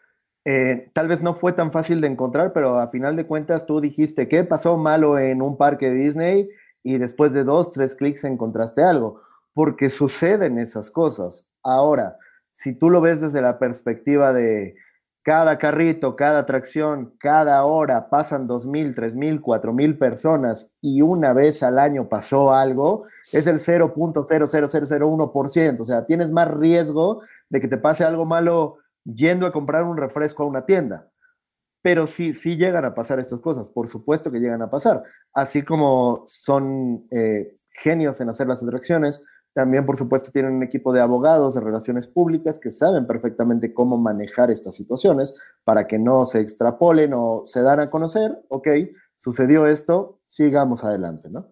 eh, tal vez no fue tan fácil de encontrar, pero a final de cuentas tú dijiste, ¿qué pasó malo en un parque Disney? Y después de dos, tres clics encontraste algo, porque suceden esas cosas. Ahora, si tú lo ves desde la perspectiva de, cada carrito, cada atracción, cada hora pasan 2.000, 3.000, 4.000 personas y una vez al año pasó algo, es el 0.00001%. O sea, tienes más riesgo de que te pase algo malo yendo a comprar un refresco a una tienda. Pero sí, sí llegan a pasar estas cosas, por supuesto que llegan a pasar. Así como son eh, genios en hacer las atracciones, también, por supuesto, tienen un equipo de abogados de relaciones públicas que saben perfectamente cómo manejar estas situaciones para que no se extrapolen o se dan a conocer, ok, sucedió esto, sigamos adelante, ¿no?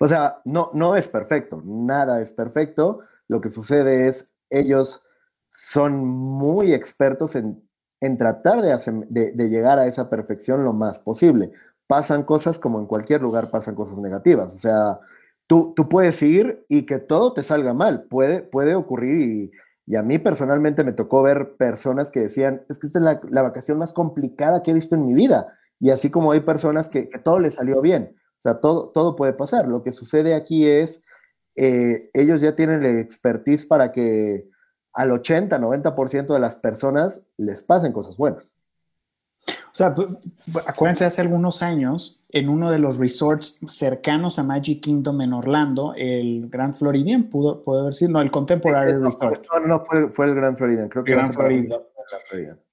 O sea, no, no es perfecto, nada es perfecto. Lo que sucede es, ellos son muy expertos en, en tratar de, de llegar a esa perfección lo más posible. Pasan cosas como en cualquier lugar pasan cosas negativas. O sea, tú, tú puedes ir y que todo te salga mal, puede, puede ocurrir y, a mí personalmente me tocó ver personas que decían, es que esta es la, la, vacación más complicada que he visto en mi vida. Y así como hay personas que, que todo les salió bien. O sea, todo, todo puede pasar. Lo que sucede aquí es, eh, ellos ya tienen la expertise para que al 80, 90% de las personas les pasen cosas buenas. O sea, acuérdense, hace algunos años, en uno de los resorts cercanos a Magic Kingdom en Orlando, el Grand Floridian, pudo, puede haber sido, no, el Contemporary Resort. No, no, fue, fue, el Grand Floridian, creo que Grand Floridian.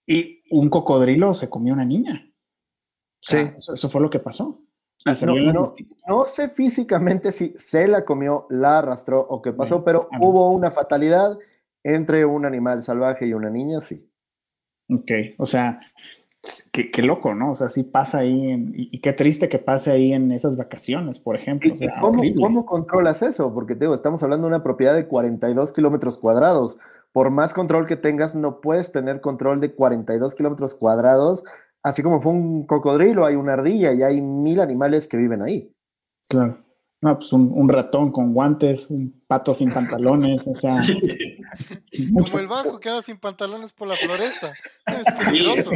Y un cocodrilo se comió una niña. O sea, sí. Eso, eso, fue lo que pasó. No, no, no, sé físicamente si se la comió, la arrastró o qué pasó, Bien, pero hubo una fatalidad entre un animal salvaje y una niña, sí. Ok, o sea, Qué, qué, loco, ¿no? O sea, sí pasa ahí, en, y, y, qué triste que pase ahí en esas vacaciones, por ejemplo. O sea, ¿Cómo, ¿Cómo, controlas eso? Porque te digo, estamos hablando de una propiedad de 42 kilómetros cuadrados. Por más control que tengas, no puedes tener control de 42 kilómetros cuadrados. Así como fue un cocodrilo, hay una ardilla y hay mil animales que viven ahí. Claro. No, pues un, un, ratón con guantes, un pato sin pantalones, o sea. <laughs> Como el bajo que anda sin pantalones por la floresta. Es peligroso.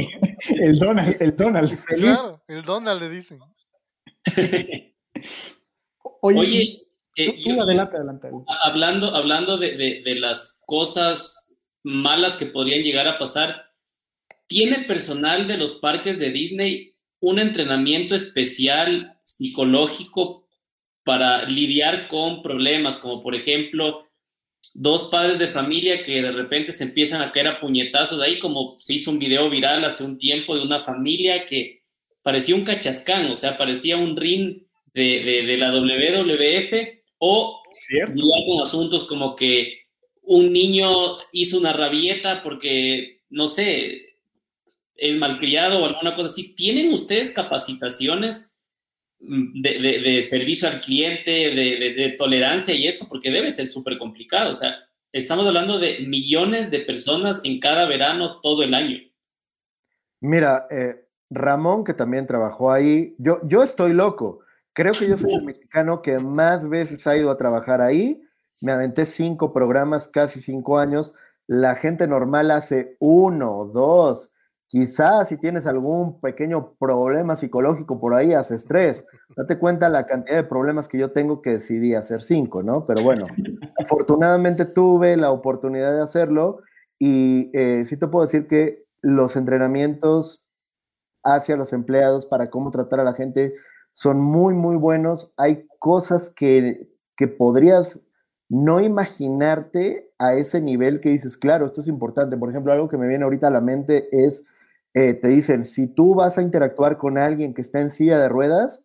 El Donald, el Donald. Feliz. Claro, el Donald le dicen. <laughs> Oye, Oye eh, tú, yo, adelante, adelante. Hablando, hablando de, de, de las cosas malas que podrían llegar a pasar, ¿tiene personal de los parques de Disney un entrenamiento especial psicológico para lidiar con problemas, como por ejemplo dos padres de familia que de repente se empiezan a caer a puñetazos ahí, como se hizo un video viral hace un tiempo de una familia que parecía un cachascán, o sea, parecía un ring de, de, de la WWF, o con asuntos como que un niño hizo una rabieta porque, no sé, es malcriado o alguna cosa así. ¿Tienen ustedes capacitaciones? De, de, servicio al cliente, de, de, tolerancia y eso, porque debe ser súper complicado. O sea, estamos hablando de millones de personas en cada verano todo el año. Mira, eh, Ramón, que también trabajó ahí, yo, yo estoy loco. Creo que yo soy el mexicano que más veces ha ido a trabajar ahí. Me aventé cinco programas, casi cinco años. La gente normal hace uno, dos, Quizás si tienes algún pequeño problema psicológico por ahí, haces tres. Date cuenta la cantidad de problemas que yo tengo que decidí hacer cinco, ¿no? Pero bueno, afortunadamente tuve la oportunidad de hacerlo y eh, sí te puedo decir que los entrenamientos hacia los empleados para cómo tratar a la gente son muy, muy buenos. Hay cosas que, que podrías no imaginarte a ese nivel que dices, claro, esto es importante. Por ejemplo, algo que me viene ahorita a la mente es eh, te dicen, si tú vas a interactuar con alguien que está en silla de ruedas,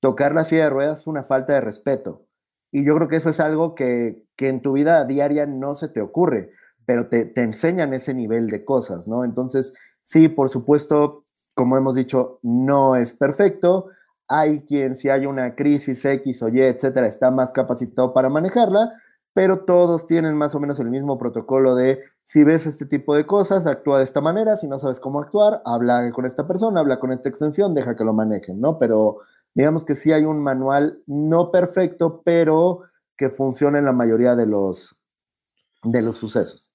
tocar la silla de ruedas es una falta de respeto. Y yo creo que eso es algo que, que en tu vida diaria no se te ocurre, pero te, te enseñan ese nivel de cosas, ¿no? Entonces, sí, por supuesto, como hemos dicho, no es perfecto. Hay quien, si hay una crisis X o Y, etcétera, está más capacitado para manejarla, pero todos tienen más o menos el mismo protocolo de si ves este tipo de cosas, actúa de esta manera, si no sabes cómo actuar, habla con esta persona, habla con esta extensión, deja que lo manejen, ¿no? Pero digamos que sí hay un manual no perfecto, pero que funciona en la mayoría de los, de los sucesos.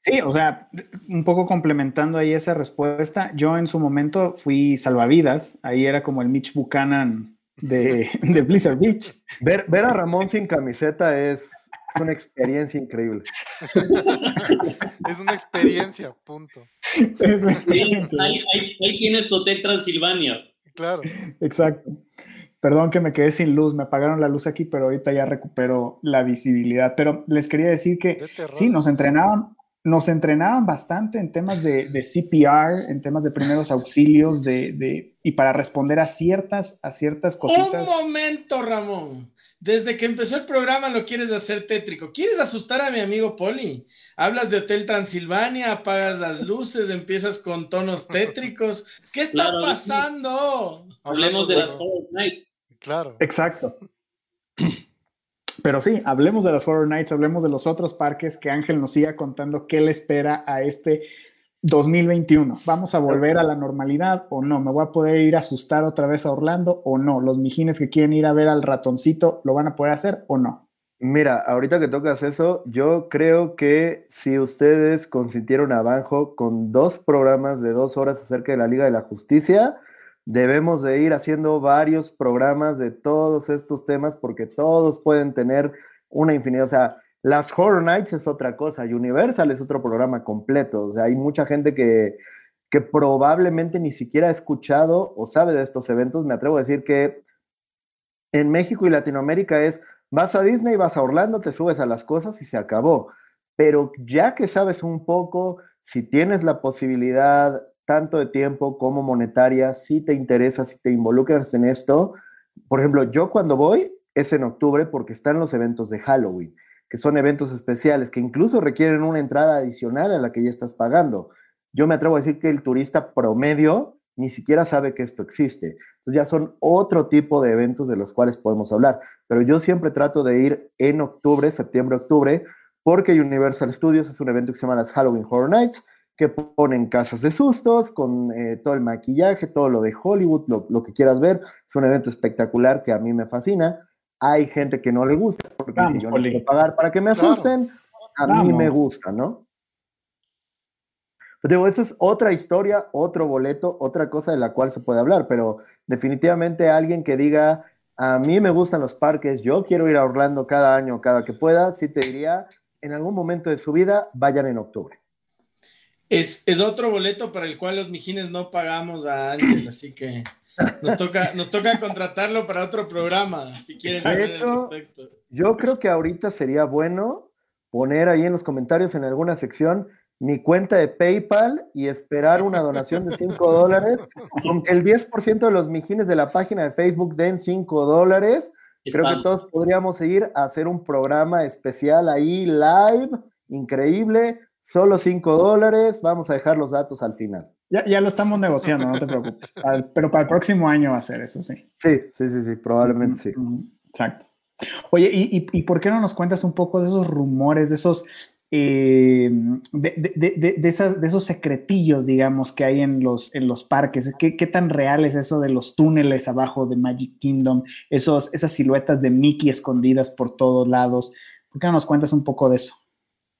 Sí, o sea, un poco complementando ahí esa respuesta, yo en su momento fui salvavidas, ahí era como el Mitch Buchanan de, de Blizzard Beach. Ver, ver a Ramón sin camiseta es, una experiencia increíble. es una experiencia, punto. Es una experiencia. ahí, ahí, tienes tu Hotel Transilvania. Claro. Exacto. Perdón que me quedé sin luz, me apagaron la luz aquí, pero ahorita ya recupero la visibilidad. Pero les quería decir que sí, nos entrenaban, nos entrenaban bastante en temas de, CPR, en temas de primeros auxilios, de, y para responder a ciertas, a ciertas cositas. Un momento, Ramón. Desde que empezó el programa lo quieres hacer tétrico. ¿Quieres asustar a mi amigo Poli? Hablas de Hotel Transilvania, apagas las luces, empiezas con tonos <laughs> tétricos. ¿Qué está pasando? Hablemos de las Horror Nights. Claro. Exacto. <clears throat> Pero sí, hablemos de las Horror Nights, hablemos de los otros parques que Ángel nos siga contando qué le espera a este 2021. ¿Vamos a volver a la normalidad o no? ¿Me voy a poder ir a asustar otra vez a Orlando o no? ¿Los mijines que quieren ir a ver al ratoncito lo van a poder hacer o no? Mira, ahorita que tocas eso, yo creo que si ustedes consintieron abajo con dos programas de dos horas acerca de la Liga de la Justicia, debemos de ir haciendo varios programas de todos estos temas porque todos pueden tener una infinidad, o sea, las Horror Nights es otra cosa, Universal es otro programa completo, o sea, hay mucha gente que, que probablemente ni siquiera ha escuchado o sabe de estos eventos, me atrevo a decir que en México y Latinoamérica es, vas a Disney, vas a Orlando, te subes a las cosas y se acabó, pero ya que sabes un poco, si tienes la posibilidad tanto de tiempo como monetaria, si te interesa, si te involucras en esto. Por ejemplo, yo cuando voy es en octubre porque están los eventos de Halloween, que son eventos especiales que incluso requieren una entrada adicional a la que ya estás pagando. Yo me atrevo a decir que el turista promedio ni siquiera sabe que esto existe. Entonces ya son otro tipo de eventos de los cuales podemos hablar. Pero yo siempre trato de ir en octubre, septiembre, octubre, porque Universal Studios es un evento que se llama las Halloween Horror Nights, que ponen casas de sustos con eh, todo el maquillaje, todo lo de Hollywood, lo, que quieras ver. Es un evento espectacular que a mí me fascina. Hay gente que no le gusta porque si yo no quiero pagar para que me asusten, a mí me gusta, ¿no? Pero digo, eso es otra historia, otro boleto, otra cosa de la cual se puede hablar, pero definitivamente alguien que diga, a mí me gustan los parques, yo quiero ir a Orlando cada año, cada que pueda, sí te diría, en algún momento de su vida, vayan en octubre. Es, otro boleto para el cual los mijines no pagamos a Ángel, así que nos toca, nos toca contratarlo para otro programa, si quieren saber al respecto. Yo creo que ahorita sería bueno poner ahí en los comentarios en alguna sección mi cuenta de PayPal y esperar una donación de 5 dólares. Aunque el 10% de los mijines de la página de Facebook den 5 dólares, creo que todos podríamos ir a hacer un programa especial ahí, live, increíble, Solo 5 dólares, vamos a dejar los datos al final. Ya, ya lo estamos negociando, no te <laughs> preocupes. pero para el próximo año va a ser eso, sí. Sí, sí, sí, sí, probablemente sí. Exacto. Oye, ¿y, y, por qué no nos cuentas un poco de esos rumores, de esos, eh, de, de, de, esas, de esos secretillos, digamos, que hay en los, en los parques? ¿Qué, ¿Qué, tan real es eso de los túneles abajo de Magic Kingdom? Esos, esas siluetas de Mickey escondidas por todos lados. ¿Por qué no nos cuentas un poco de eso?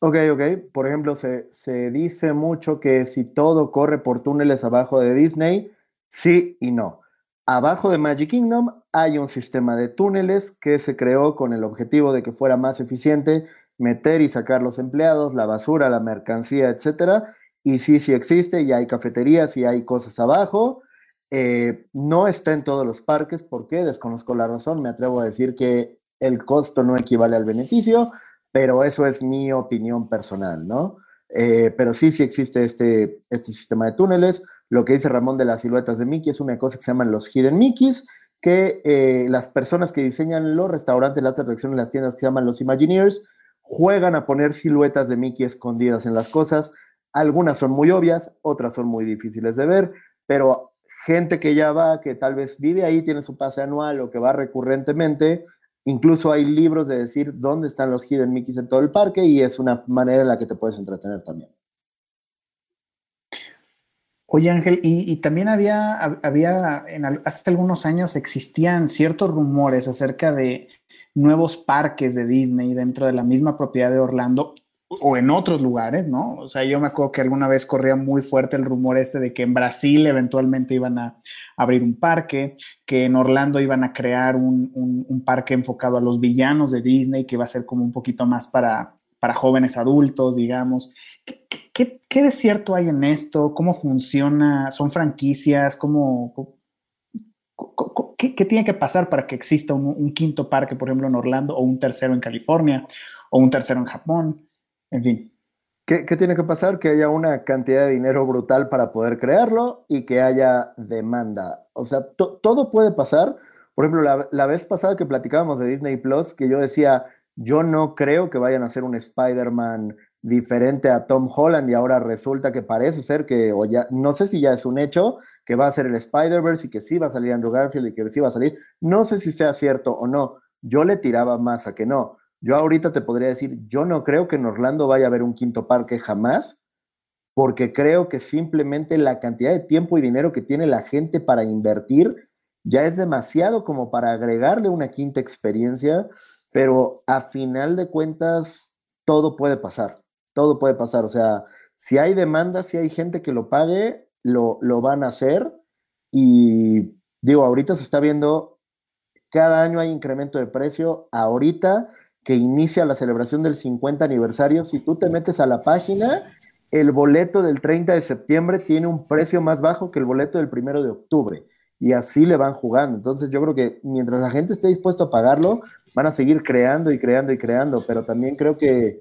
Ok, ok. Por ejemplo, se, se, dice mucho que si todo corre por túneles abajo de Disney, sí y no. Abajo de Magic Kingdom hay un sistema de túneles que se creó con el objetivo de que fuera más eficiente meter y sacar los empleados, la basura, la mercancía, etcétera. Y sí, sí existe, y hay cafeterías y hay cosas abajo. Eh, no está en todos los parques, ¿por qué? Desconozco la razón. Me atrevo a decir que el costo no equivale al beneficio, pero eso es mi opinión personal, ¿no? Eh, pero sí, sí existe este, este sistema de túneles. Lo que dice Ramón de las siluetas de Mickey es una cosa que se llaman los Hidden Mickeys, que eh, las personas que diseñan los restaurantes, las atracciones, las tiendas que se llaman los Imagineers, juegan a poner siluetas de Mickey escondidas en las cosas. Algunas son muy obvias, otras son muy difíciles de ver, pero gente que ya va, que tal vez vive ahí, tiene su pase anual o que va recurrentemente, incluso hay libros de decir dónde están los hidden Mickeys en todo el parque y es una manera en la que te puedes entretener también. Oye Ángel, y, también había, había en, hace algunos años existían ciertos rumores acerca de nuevos parques de Disney dentro de la misma propiedad de Orlando o en otros lugares, ¿no? O sea, yo me acuerdo que alguna vez corría muy fuerte el rumor este de que en Brasil eventualmente iban a abrir un parque, que en Orlando iban a crear un, parque enfocado a los villanos de Disney, que va a ser como un poquito más para, para jóvenes adultos, digamos. ¿Qué, qué, cierto hay en esto? ¿Cómo funciona? ¿Son franquicias? ¿Cómo, qué, tiene que pasar para que exista un, un quinto parque, por ejemplo, en Orlando, o un tercero en California, o un tercero en Japón? En fin. ¿Qué, tiene que pasar? Que haya una cantidad de dinero brutal para poder crearlo y que haya demanda. O sea, todo puede pasar. Por ejemplo, la, la, vez pasada que platicábamos de Disney Plus, que yo decía, yo no creo que vayan a hacer un Spider-Man diferente a Tom Holland y ahora resulta que parece ser que, o ya, no sé si ya es un hecho, que va a ser el Spider-Verse y que sí va a salir Andrew Garfield y que sí va a salir. No sé si sea cierto o no. Yo le tiraba más a que no. Yo ahorita te podría decir, yo no creo que en Orlando vaya a haber un quinto parque jamás, porque creo que simplemente la cantidad de tiempo y dinero que tiene la gente para invertir ya es demasiado como para agregarle una quinta experiencia, pero a final de cuentas todo puede pasar, todo puede pasar. O sea, si hay demanda, si hay gente que lo pague, lo, lo van a hacer. Y digo, ahorita se está viendo, cada año hay incremento de precio. Ahorita que inicia la celebración del 50 aniversario, si tú te metes a la página, el boleto del 30 de septiembre tiene un precio más bajo que el boleto del 1 de octubre. Y así le van jugando. Entonces yo creo que mientras la gente esté dispuesta a pagarlo, van a seguir creando y creando y creando. Pero también creo que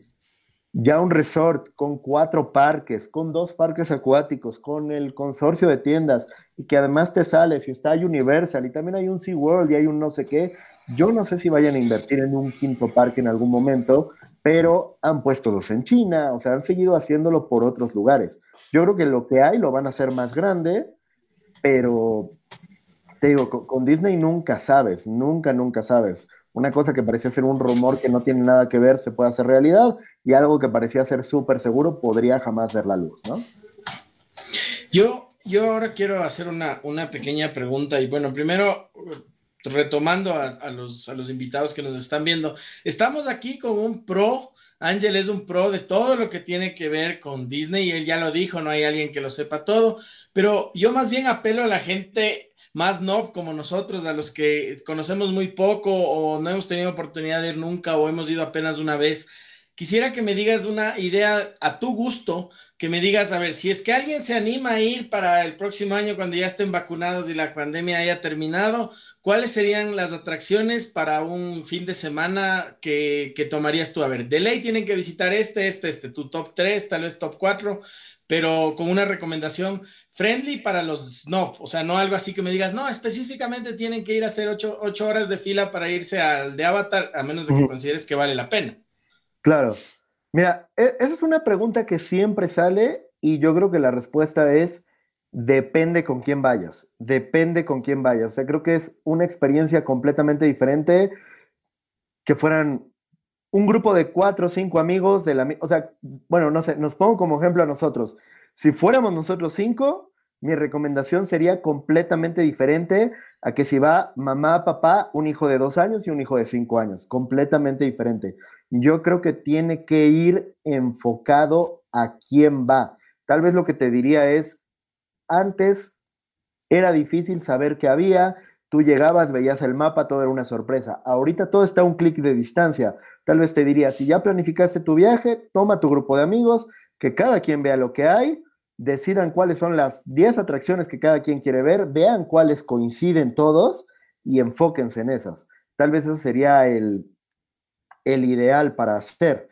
ya un resort con cuatro parques, con dos parques acuáticos, con el consorcio de tiendas, y que además te sales, y está Universal, y también hay un SeaWorld y hay un no sé qué, yo no sé si vayan a invertir en un quinto parque en algún momento, pero han puesto dos en China, o sea, han seguido haciéndolo por otros lugares. Yo creo que lo que hay lo van a hacer más grande, pero te digo, con Disney nunca sabes, nunca, nunca sabes una cosa que parecía ser un rumor que no tiene nada que ver se puede hacer realidad y algo que parecía ser súper seguro podría jamás ver la luz, ¿no? Yo, yo ahora quiero hacer una, una pequeña pregunta y bueno, primero retomando a, los, a los invitados que nos están viendo, estamos aquí con un pro, Ángel es un pro de todo lo que tiene que ver con Disney y él ya lo dijo, no hay alguien que lo sepa todo, pero yo más bien apelo a la gente más no como nosotros, a los que conocemos muy poco o no hemos tenido oportunidad de ir nunca o hemos ido apenas una vez. Quisiera que me digas una idea a tu gusto, que me digas, a ver, si es que alguien se anima a ir para el próximo año cuando ya estén vacunados y la pandemia haya terminado, ¿cuáles serían las atracciones para un fin de semana que, que tomarías tú? A ver, de ley tienen que visitar este, este, este, tu top 3, tal vez top 4, pero con una recomendación friendly para los no, o sea, no algo así que me digas, no, específicamente tienen que ir a hacer ocho, horas de fila para irse al de Avatar, a menos de que consideres que vale la pena. Claro. Mira, e, esa es una pregunta que siempre sale y yo creo que la respuesta es depende con quién vayas, depende con quién vayas. O sea, creo que es una experiencia completamente diferente que fueran un grupo de cuatro o cinco amigos de la... O sea, bueno, no sé, nos pongo como ejemplo a nosotros. Si fuéramos nosotros cinco, mi recomendación sería completamente diferente a que si va mamá, papá, un hijo de dos años y un hijo de cinco años. Completamente diferente. Yo creo que tiene que ir enfocado a quién va. Tal vez lo que te diría es, antes era difícil saber qué había, Tú llegabas, veías el mapa, todo era una sorpresa. Ahorita todo está a un clic de distancia. Tal vez te diría, si ya planificaste tu viaje, toma tu grupo de amigos, que cada quien vea lo que hay, decidan cuáles son las 10 atracciones que cada quien quiere ver, vean cuáles coinciden todos y enfóquense en esas. Tal vez ese sería el, el ideal para hacer,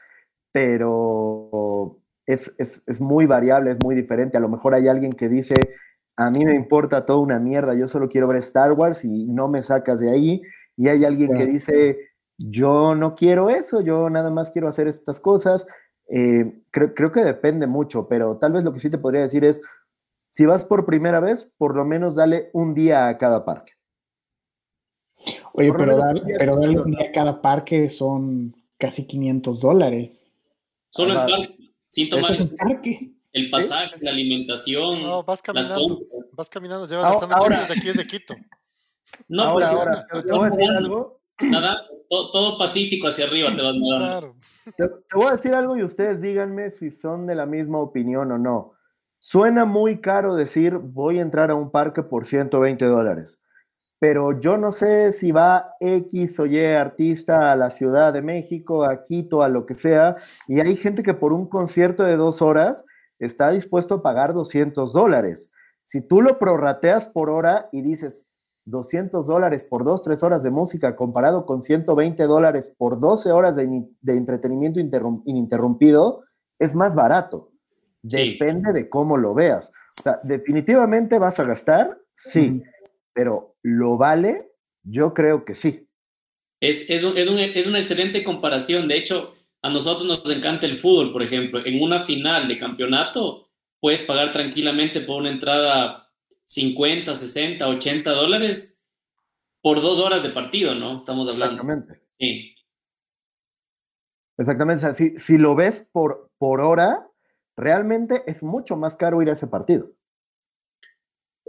pero es, es, muy variable, es muy diferente. A lo mejor hay alguien que dice, a mí me importa toda una mierda, yo solo quiero ver Star Wars y no me sacas de ahí. Y hay alguien que dice, yo no quiero eso, yo nada más quiero hacer estas cosas. Eh, creo, creo que depende mucho, pero tal vez lo que sí te podría decir es, si vas por primera vez, por lo menos dale un día a cada parque. Oye, pero, pero darle un día a cada parque son casi 500 dólares. Solo en parque, sin tomar el pasaje, la alimentación. No, vas caminando, vas caminando, llevas ahora, desde aquí desde Quito. No, ahora, ahora, te voy a decir algo. Nada, todo, pacífico hacia arriba te vas Claro. te voy a decir algo y ustedes díganme si son de la misma opinión o no. Suena muy caro decir voy a entrar a un parque por 120 dólares, pero yo no sé si va X o Y artista a la Ciudad de México, a Quito, a lo que sea, y hay gente que por un concierto de dos horas está dispuesto a pagar 200 dólares. Si tú lo prorrateas por hora y dices 200 dólares por dos, tres horas de música comparado con 120 dólares por 12 horas de, de entretenimiento ininterrumpido, es más barato. Depende de cómo lo veas. O sea, definitivamente vas a gastar, sí, pero ¿lo vale? Yo creo que sí. Es, es, un, es, un, es, una excelente comparación. De hecho, a nosotros nos encanta el fútbol, por ejemplo. En una final de campeonato, puedes pagar tranquilamente por una entrada 50, 60, 80 dólares por dos horas de partido, ¿no? Estamos hablando. Exactamente. Sí. Exactamente. O sea, si, si lo ves por, por hora, realmente es mucho más caro ir a ese partido.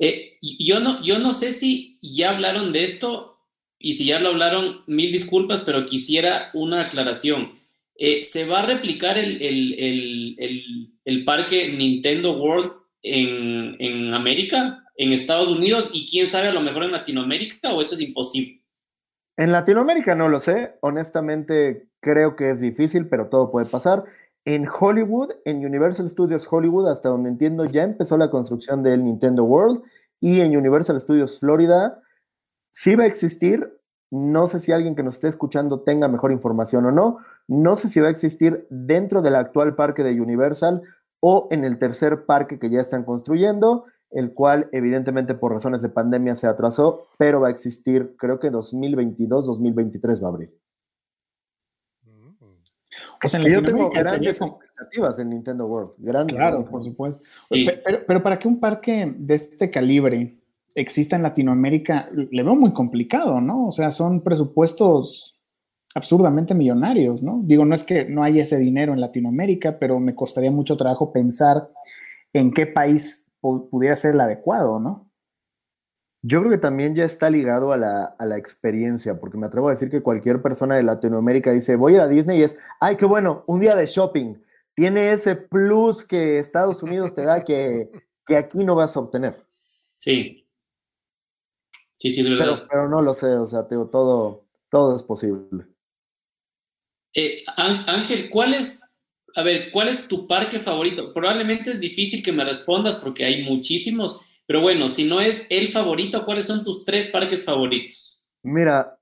Eh, yo, no, yo no sé si ya hablaron de esto y si ya lo hablaron, mil disculpas, pero quisiera una aclaración. Eh, ¿Se va a replicar el, el, parque Nintendo World en, en, América, en Estados Unidos y quién sabe a lo mejor en Latinoamérica o eso es imposible? En Latinoamérica no lo sé, honestamente creo que es difícil, pero todo puede pasar. En Hollywood, en Universal Studios Hollywood, hasta donde entiendo, ya empezó la construcción del Nintendo World y en Universal Studios Florida sí va a existir. No sé si alguien que nos esté escuchando tenga mejor información o no. No sé si va a existir dentro del actual parque de Universal o en el tercer parque que ya están construyendo, el cual evidentemente por razones de pandemia se atrasó, pero va a existir, creo que 2022-2023 va a abrir. O sea, en yo tengo grandes expectativas en Nintendo World. Grandes, claro, por supuesto. Pero, para que un parque de este calibre exista en Latinoamérica, le veo muy complicado, ¿no? O sea, son presupuestos absurdamente millonarios, ¿no? Digo, no es que no haya ese dinero en Latinoamérica, pero me costaría mucho trabajo pensar en qué país pudiera ser el adecuado, ¿no? Yo creo que también ya está ligado a la, experiencia, porque me atrevo a decir que cualquier persona de Latinoamérica dice, voy a Disney y es, ay, qué bueno, un día de shopping. Tiene ese plus que Estados Unidos te da que, <laughs> que aquí no vas a obtener. Sí. Sí, sí, es verdad. Pero, no lo sé, o sea, todo, todo es posible. Eh, Ángel, ¿cuál es, a ver, cuál es tu parque favorito? Probablemente es difícil que me respondas porque hay muchísimos pero bueno, si no es el favorito, ¿cuáles son tus tres parques favoritos? Mira,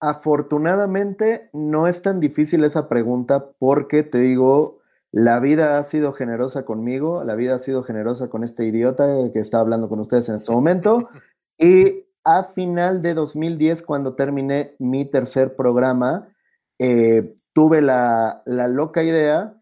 afortunadamente no es tan difícil esa pregunta porque te digo, la vida ha sido generosa conmigo, la vida ha sido generosa con este idiota que está hablando con ustedes en este momento. <laughs> Y a final de 2010, cuando terminé mi tercer programa, eh, tuve la, la loca idea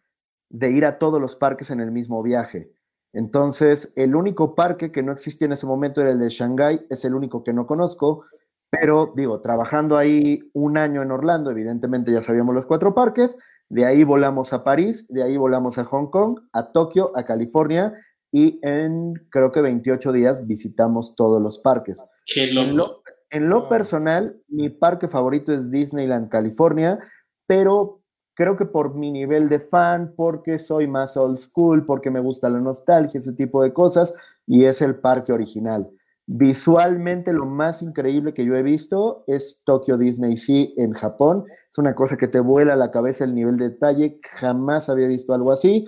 de ir a todos los parques en el mismo viaje. Entonces, el único parque que no existía en ese momento era el de Shanghái, es el único que no conozco, pero digo, trabajando ahí un año en Orlando, evidentemente ya sabíamos los cuatro parques, de ahí volamos a París, de ahí volamos a Hong Kong, a Tokio, a California, y en creo que 28 días visitamos todos los parques. En lo, en lo personal, mi parque favorito es Disneyland California, pero creo que por mi nivel de fan, porque soy más old school, porque me gusta la nostalgia, ese tipo de cosas, y es el parque original. Visualmente lo más increíble que yo he visto es Tokyo Disney Sea en Japón. Es una cosa que te vuela la cabeza el nivel de detalle. Jamás había visto algo así.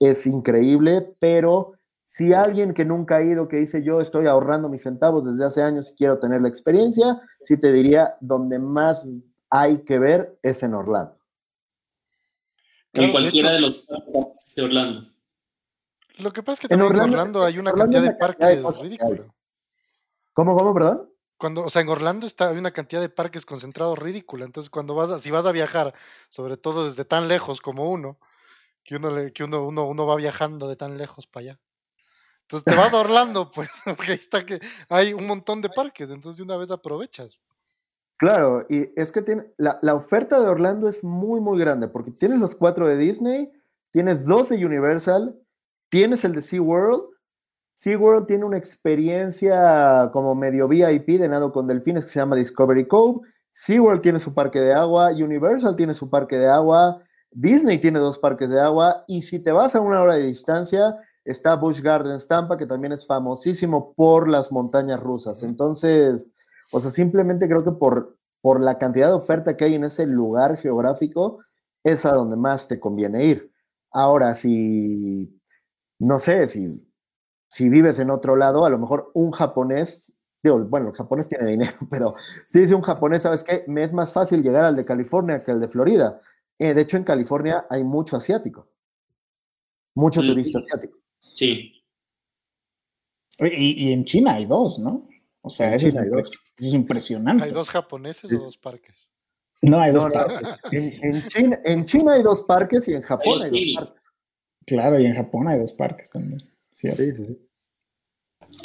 Es increíble, pero si alguien que nunca ha ido, que dice yo estoy ahorrando mis centavos desde hace años y quiero tener la experiencia, sí te diría, donde más hay que ver es en Orlando en cualquiera de, los de Orlando. Lo que pasa es que también en Orlando, hay una cantidad de parques ridícula. ¿Cómo, cómo, perdón? Cuando, o sea, en Orlando está, hay una cantidad de parques concentrados ridícula. Entonces, cuando vas, a, si vas a viajar, sobre todo desde tan lejos como uno, que uno, le, que uno, uno, uno va viajando de tan lejos para allá. Entonces te vas a Orlando, <laughs> pues, porque ahí está que hay un montón de parques, entonces de una vez aprovechas. Claro, y es que tiene, la, la, oferta de Orlando es muy, muy grande, porque tienes los cuatro de Disney, tienes dos de Universal, tienes el de SeaWorld. SeaWorld tiene una experiencia como medio VIP de nado con delfines que se llama Discovery Cove. SeaWorld tiene su parque de agua, Universal tiene su parque de agua, Disney tiene dos parques de agua, y si te vas a una hora de distancia, Está Busch Gardens Tampa, que también es famosísimo por las montañas rusas. Entonces, o sea, simplemente creo que por, por la cantidad de oferta que hay en ese lugar geográfico, es a donde más te conviene ir. Ahora, si, no sé, si, si vives en otro lado, a lo mejor un japonés, digo, bueno, el japonés tiene dinero, <laughs> pero si dice un japonés, ¿sabes qué? Me es más fácil llegar al de California que al de Florida. Eh, de hecho, en California hay mucho asiático, mucho turista asiático. Sí. Y, y, en China hay dos, ¿no? O sea, eso es, impresionante. ¿Hay dos japoneses o dos parques? No, hay dos parques. <laughs> En, China, en, China, hay dos parques y en Japón hay dos parques. Claro, y en Japón hay dos parques también. Sí, sí, sí.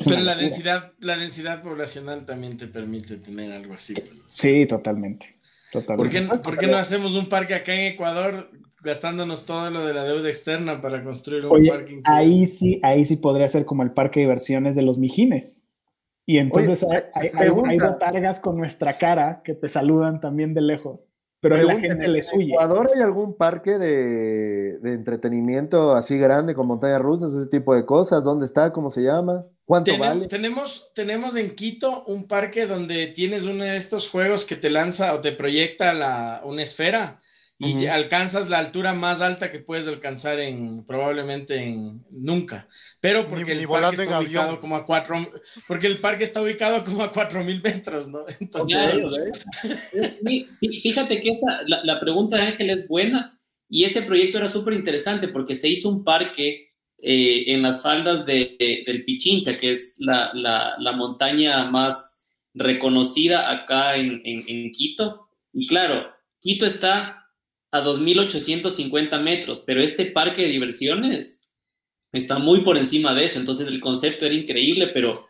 Pero la densidad, la densidad poblacional también te permite tener algo así. Pues. Sí, totalmente. totalmente. ¿Por qué, ¿Por qué no hacemos un parque acá en Ecuador gastándonos todo lo de la deuda externa para construir un parking. Ahí sí, ahí sí podría ser como el parque de diversiones de los Mijines. Y entonces hay, hay, botargas con nuestra cara que te saludan también de lejos. Pero la gente le suye. ¿En Ecuador hay algún parque de, de, entretenimiento así grande con montañas rusas, ese tipo de cosas? ¿Dónde está? ¿Cómo se llama? ¿Cuánto vale? Tenemos, tenemos en Quito un parque donde tienes uno de estos juegos que te lanza o te proyecta la, una esfera y alcanzas la altura más alta que puedes alcanzar en probablemente en nunca. Pero porque el parque está ubicado como a cuatro, porque el parque está ubicado como a cuatro mil metros, ¿no? <laughs> Fíjate que la, pregunta de Ángel es buena y ese proyecto era súper interesante porque se hizo un parque eh, en las faldas de, del Pichincha, que es la, la, montaña más reconocida acá en, en Quito. Y claro, Quito está a 2.850 metros, pero este parque de diversiones está muy por encima de eso, entonces el concepto era increíble, pero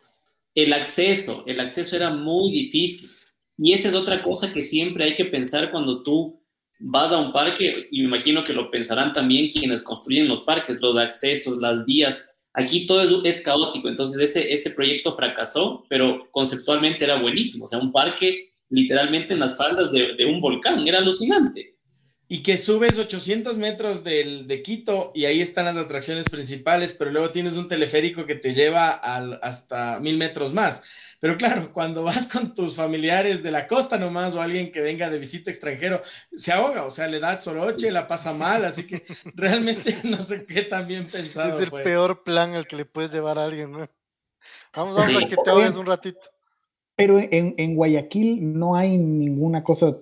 el acceso, el acceso era muy difícil. Y esa es otra cosa que siempre hay que pensar cuando tú vas a un parque, y me imagino que lo pensarán también quienes construyen los parques, los accesos, las vías. Aquí todo es, caótico, entonces ese, ese proyecto fracasó, pero conceptualmente era buenísimo. O sea, un parque literalmente en las faldas de, de un volcán, era alucinante y que subes 800 metros del, de Quito y ahí están las atracciones principales, pero luego tienes un teleférico que te lleva al, hasta mil metros más. Pero claro, <laughs> cuando vas con tus familiares de la costa nomás o alguien que venga de visita extranjero, se ahoga, o sea, le das soroche, la pasa mal, así que <laughs> realmente <laughs> no sé qué tan bien pensado. Es el peor plan al que le puedes llevar a alguien, ¿no? Vamos, vamos a que te ahogues un ratito. Pero en, en Guayaquil no hay ninguna cosa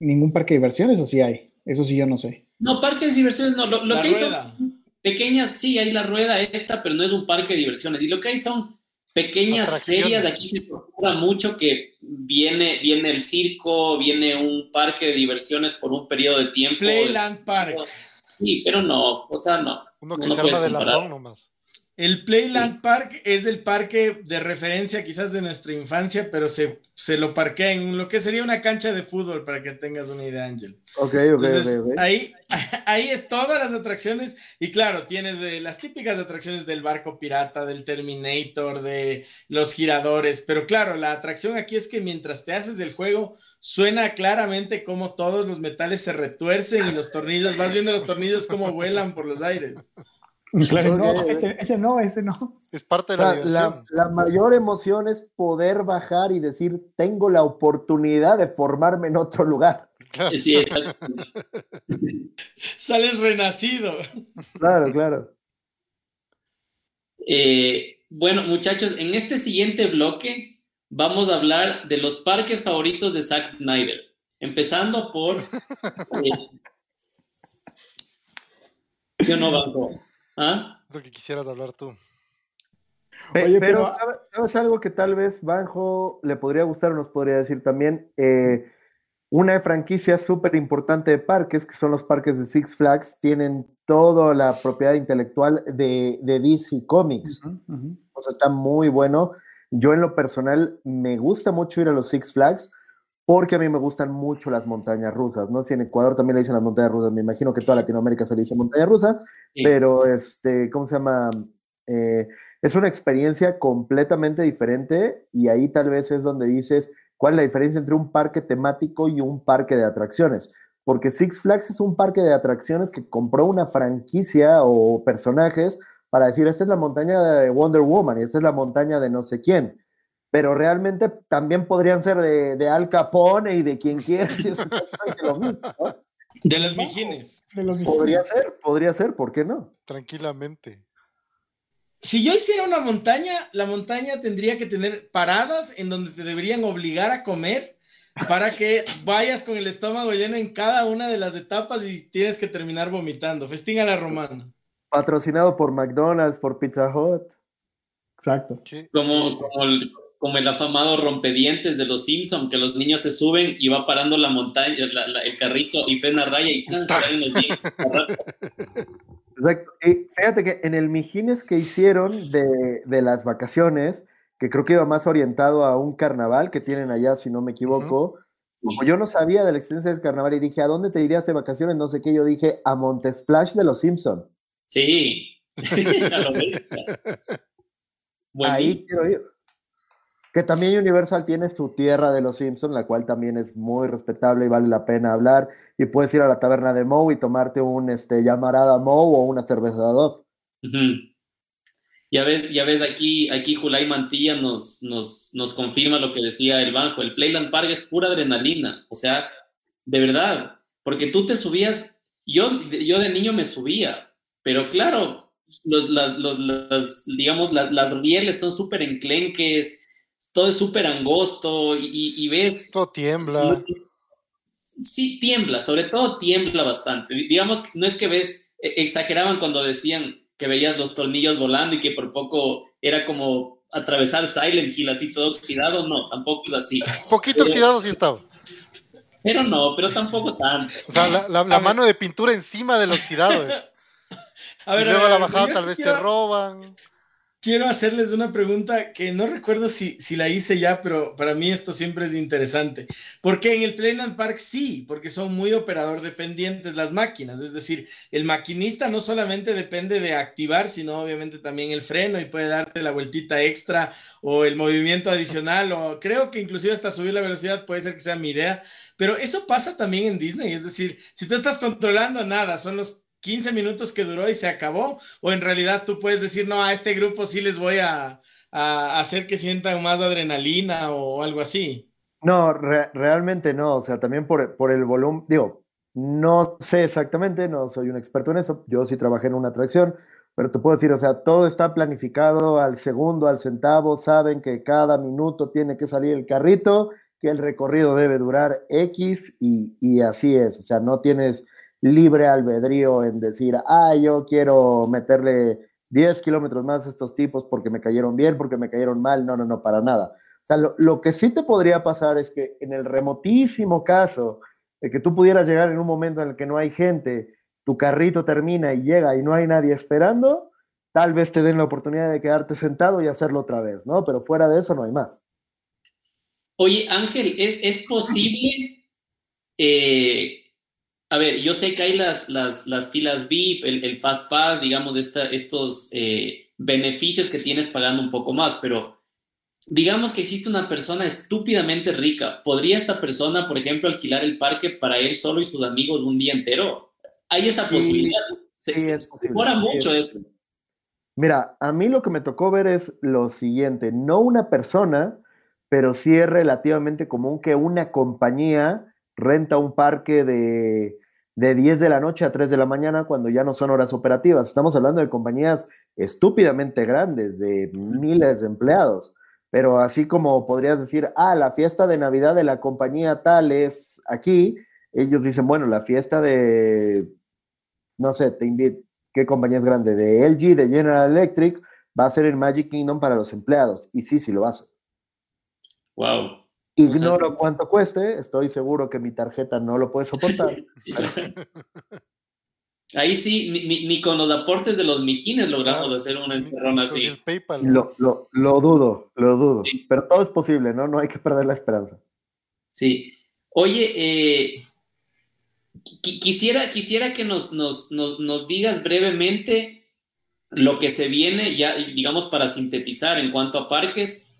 ningún parque de diversiones o sí hay? Eso sí yo no sé. No, parques de diversiones no. Lo, que hay son pequeñas, sí, hay la rueda esta, pero no es un parque de diversiones. Y lo que hay son pequeñas ferias. Aquí se procura mucho que viene, viene el circo, viene un parque de diversiones por un periodo de tiempo. Playland Park. Sí, pero no, o sea, no. Uno que se de la nomás. El Playland Park es el parque de referencia quizás de nuestra infancia, pero se, se, lo parquea en lo que sería una cancha de fútbol, para que tengas una idea, Ángel. Ok, ok, Ahí, <laughs> ahí es todas las atracciones, y claro, tienes las típicas atracciones del barco pirata, del Terminator, de los giradores, pero claro, la atracción aquí es que mientras te haces del juego, suena claramente como todos los metales se retuercen y los tornillos, vas viendo los tornillos como vuelan por los aires. <laughs> Claro, no, ese, no, ese no. Es parte de la, la, mayor emoción es poder bajar y decir, tengo la oportunidad de formarme en otro lugar. Sí, <laughs> Sales renacido. Claro, claro. Eh, bueno, muchachos, en este siguiente bloque vamos a hablar de los parques favoritos de Zack Snyder. Empezando por... Eh, <laughs> yo no banco. ¿Ah? Lo que quisieras hablar tú. Oye, pero, es algo que tal vez Banjo le podría gustar o nos podría decir también? Eh, una franquicia súper importante de parques, que son los parques de Six Flags, tienen toda la propiedad intelectual de, DC Comics. O sea, está muy bueno. Yo en lo personal me gusta mucho ir a los Six Flags porque a mí me gustan mucho las montañas rusas, ¿no? Si en Ecuador también le dicen las montañas rusas, me imagino que toda Latinoamérica se le dice montaña rusa, pero este, ¿cómo se llama? Eh, es una experiencia completamente diferente y ahí tal vez es donde dices cuál es la diferencia entre un parque temático y un parque de atracciones. Porque Six Flags es un parque de atracciones que compró una franquicia o personajes para decir, esta es la montaña de Wonder Woman y esta es la montaña de no sé quién. Pero realmente también podrían ser de, Al Capone y de quien quiera. De los mijines. Podría ser, podría ser, ¿por qué no? Tranquilamente. Si yo hiciera una montaña, la montaña tendría que tener paradas en donde te deberían obligar a comer para que vayas con el estómago lleno en cada una de las etapas y tienes que terminar vomitando. Festín a la romana. Patrocinado por McDonald's, por Pizza Hut. Exacto. Como, como, el, como el afamado rompedientes de los Simpsons, que los niños se suben y va parando la montaña, el carrito y frena raya y los Exacto. Y fíjate que en el Mijines que hicieron de, las vacaciones, que creo que iba más orientado a un carnaval que tienen allá, si no me equivoco, como yo no sabía de la existencia de ese carnaval y dije, ¿a dónde te irías de vacaciones? No sé qué, yo dije, a Montesplash de los Simpson. Sí. <laughs> Ahí quiero ir. Que también Universal tiene su tierra de los Simpsons, la cual también es muy respetable y vale la pena hablar. Y puedes ir a la taberna de Moe y tomarte un este, llamarada Moe o una cerveza de Dove. Ya ves, ya ves aquí, aquí Julay Mantilla nos, nos, nos confirma lo que decía el banco. El Playland Park es pura adrenalina. O sea, de verdad. Porque tú te subías, yo, yo de niño me subía, pero claro, los, las, los, digamos, las, las rieles son súper enclenques todo es súper angosto y, ves... Todo tiembla. Sí, tiembla, sobre todo tiembla bastante. Digamos, no es que ves, e, exageraban cuando decían que veías los tornillos volando y que por poco era como atravesar Silent Hill así todo oxidado, no, tampoco es así. <laughs> Poquito oxidado sí estaba. Pero no, pero tampoco tanto. O sea, la, mano de pintura encima del oxidado es. <laughs> A ver, y luego a la bajada tal vez te roban quiero hacerles una pregunta que no recuerdo si, si, la hice ya, pero para mí esto siempre es interesante. Porque en el Playland Park sí, porque son muy operador dependientes las máquinas. Es decir, el maquinista no solamente depende de activar, sino obviamente también el freno y puede darte la vueltita extra o el movimiento adicional o creo que inclusive hasta subir la velocidad puede ser que sea mi idea. Pero eso pasa también en Disney. Es decir, si tú estás controlando nada, son los 15 minutos que duró y se acabó? ¿O en realidad tú puedes decir, no, a este grupo sí les voy a, hacer que sientan más adrenalina o algo así? No, realmente no. O sea, también por, por el volumen, digo, no sé exactamente, no soy un experto en eso. Yo sí trabajé en una atracción, pero te puedo decir, o sea, todo está planificado al segundo, al centavo. Saben que cada minuto tiene que salir el carrito, que el recorrido debe durar X y, y así es. O sea, no tienes libre albedrío en decir, ah, yo quiero meterle 10 kilómetros más a estos tipos porque me cayeron bien, porque me cayeron mal. No, no, no, para nada. O sea, lo, que sí te podría pasar es que en el remotísimo caso de que tú pudieras llegar en un momento en el que no hay gente, tu carrito termina y llega y no hay nadie esperando, tal vez te den la oportunidad de quedarte sentado y hacerlo otra vez, ¿no? Pero fuera de eso no hay más. Oye, Ángel, ¿es, es posible eh, a ver, yo sé que hay las, las, filas VIP, el, Fast Pass, digamos, estos eh, beneficios que tienes pagando un poco más, pero digamos que existe una persona estúpidamente rica. ¿Podría esta persona, por ejemplo, alquilar el parque para él solo y sus amigos un día entero? Hay esa posibilidad. Se, sí, mucho esto. Mira, a mí lo que me tocó ver es lo siguiente, no una persona, pero sí es relativamente común que una compañía renta un parque de, de 10 de la noche a 3 de la mañana cuando ya no son horas operativas. Estamos hablando de compañías estúpidamente grandes, de miles de empleados. Pero así como podrías decir, ah, la fiesta de Navidad de la compañía tal es aquí, ellos dicen, bueno, la fiesta de, no sé, te ¿qué compañía es grande? De LG, de General Electric, va a ser el Magic Kingdom para los empleados. Y sí, sí lo hace. Wow. Ignoro cuánto cueste, estoy seguro que mi tarjeta no lo puede soportar. <laughs> Ahí sí, ni, con los aportes de los mijines logramos ah, hacer una encerrona así. lo, lo, dudo, lo dudo. Pero todo es posible, ¿no? No hay que perder la esperanza. Sí. Oye, eh, quisiera, quisiera que nos, nos, nos, digas brevemente lo que se viene, ya digamos para sintetizar en cuanto a parques,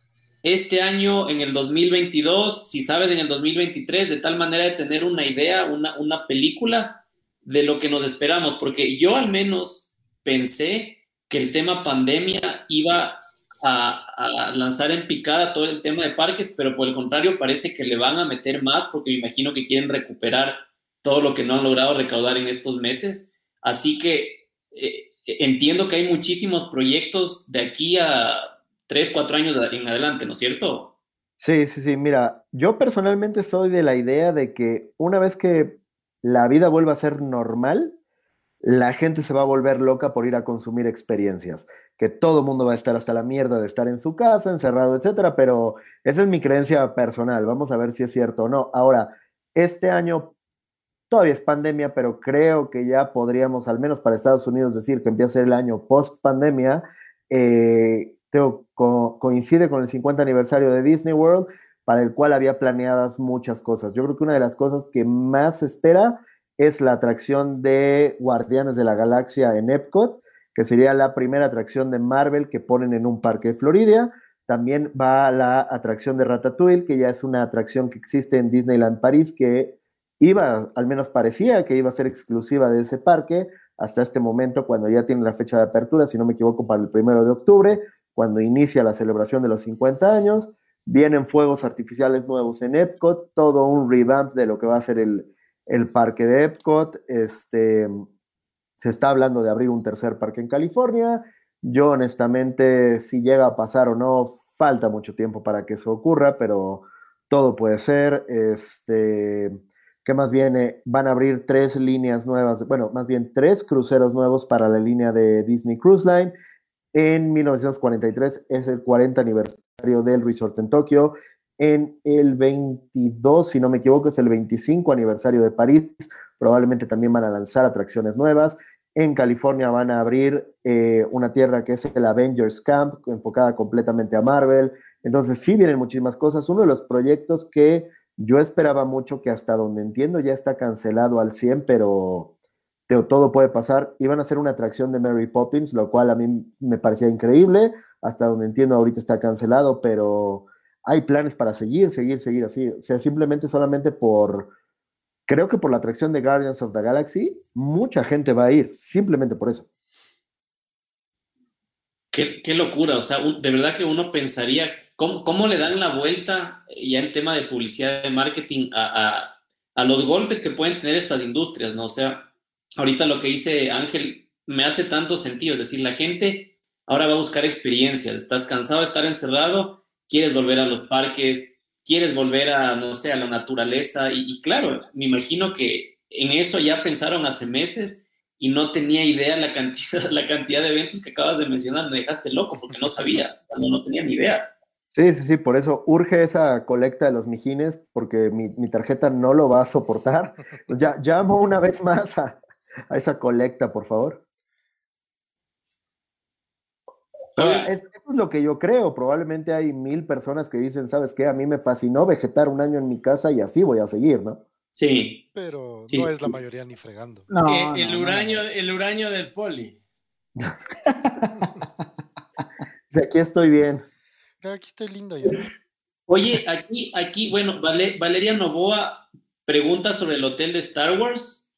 este año en el 2022, si sabes en el 2023, de tal manera de tener una idea, una, una película de lo que nos esperamos, porque yo al menos pensé que el tema pandemia iba a, lanzar en picada todo el tema de parques, pero por el contrario parece que le van a meter más porque me imagino que quieren recuperar todo lo que no han logrado recaudar en estos meses. Así que eh, entiendo que hay muchísimos proyectos de aquí a tres, cuatro años en adelante, ¿no es cierto? Sí, sí, sí. Mira, yo personalmente soy de la idea de que una vez que la vida vuelva a ser normal, la gente se va a volver loca por ir a consumir experiencias, que todo el mundo va a estar hasta la mierda de estar en su casa, encerrado, etcétera, pero esa es mi creencia personal, vamos a ver si es cierto o no. Ahora, este año todavía es pandemia, pero creo que ya podríamos, al menos para Estados Unidos, decir que empieza el año post pandemia. Eh, coincide con el 50 aniversario de Disney World para el cual había planeadas muchas cosas. Yo creo que una de las cosas que más se espera es la atracción de Guardianes de la Galaxia en Epcot, que sería la primera atracción de Marvel que ponen en un parque de Florida. También va la atracción de Ratatouille, que ya es una atracción que existe en Disneyland París, que iba, al menos parecía que iba a ser exclusiva de ese parque hasta este momento, cuando ya tiene la fecha de apertura, si no me equivoco, para el primero de octubre, cuando inicia la celebración de los 50 años. Vienen fuegos artificiales nuevos en Epcot, todo un revamp de lo que va a ser el, parque de Epcot. Este, se está hablando de abrir un tercer parque en California. Yo honestamente, si llega a pasar o no, falta mucho tiempo para que eso ocurra, pero todo puede ser. Este, ¿Qué más viene? Van a abrir tres líneas nuevas, bueno, más bien tres cruceros nuevos para la línea de Disney Cruise Line. En 1943 es el 40 aniversario del resort en Tokio. En el 22, si no me equivoco, es el 25 aniversario de París. Probablemente también van a lanzar atracciones nuevas. En California van a abrir eh, una tierra que es el Avengers Camp, enfocada completamente a Marvel. Entonces sí vienen muchísimas cosas. Uno de los proyectos que yo esperaba mucho, que hasta donde entiendo ya está cancelado al 100, pero todo puede pasar. Iban a hacer una atracción de Mary Poppins, lo cual a mí me parecía increíble. Hasta donde entiendo, ahorita está cancelado, pero hay planes para seguir, seguir, seguir así. O sea, simplemente solamente por, creo que por la atracción de Guardians of the Galaxy, mucha gente va a ir, simplemente por eso. Qué, locura, o sea, de verdad que uno pensaría, ¿cómo, ¿cómo, le dan la vuelta ya en tema de publicidad, de marketing, a, a, a los golpes que pueden tener estas industrias, ¿no? O sea, ahorita lo que dice Ángel me hace tanto sentido, es decir, la gente ahora va a buscar experiencias, estás cansado de estar encerrado, quieres volver a los parques, quieres volver a, no sé, a la naturaleza y, claro, me imagino que en eso ya pensaron hace meses y no tenía idea la cantidad, <laughs> la cantidad de eventos que acabas de mencionar, me dejaste loco porque no sabía, no, no tenía ni idea. Sí, sí, sí, por eso urge esa colecta de los mijines, porque mi, mi tarjeta no lo va a soportar. <laughs> Ya, llamo una vez más a, <laughs> a esa colecta, por favor. eso es lo que yo creo. Probablemente hay mil personas que dicen, ¿sabes qué? A mí me fascinó vegetar un año en mi casa y así voy a seguir, ¿no? Sí. Pero no es la mayoría ni fregando. Eh, el, uranio, el uranio del poli. <laughs> aquí estoy bien. Aquí estoy lindo yo. Oye, aquí, aquí, bueno, Valeria Novoa pregunta sobre el hotel de Star Wars.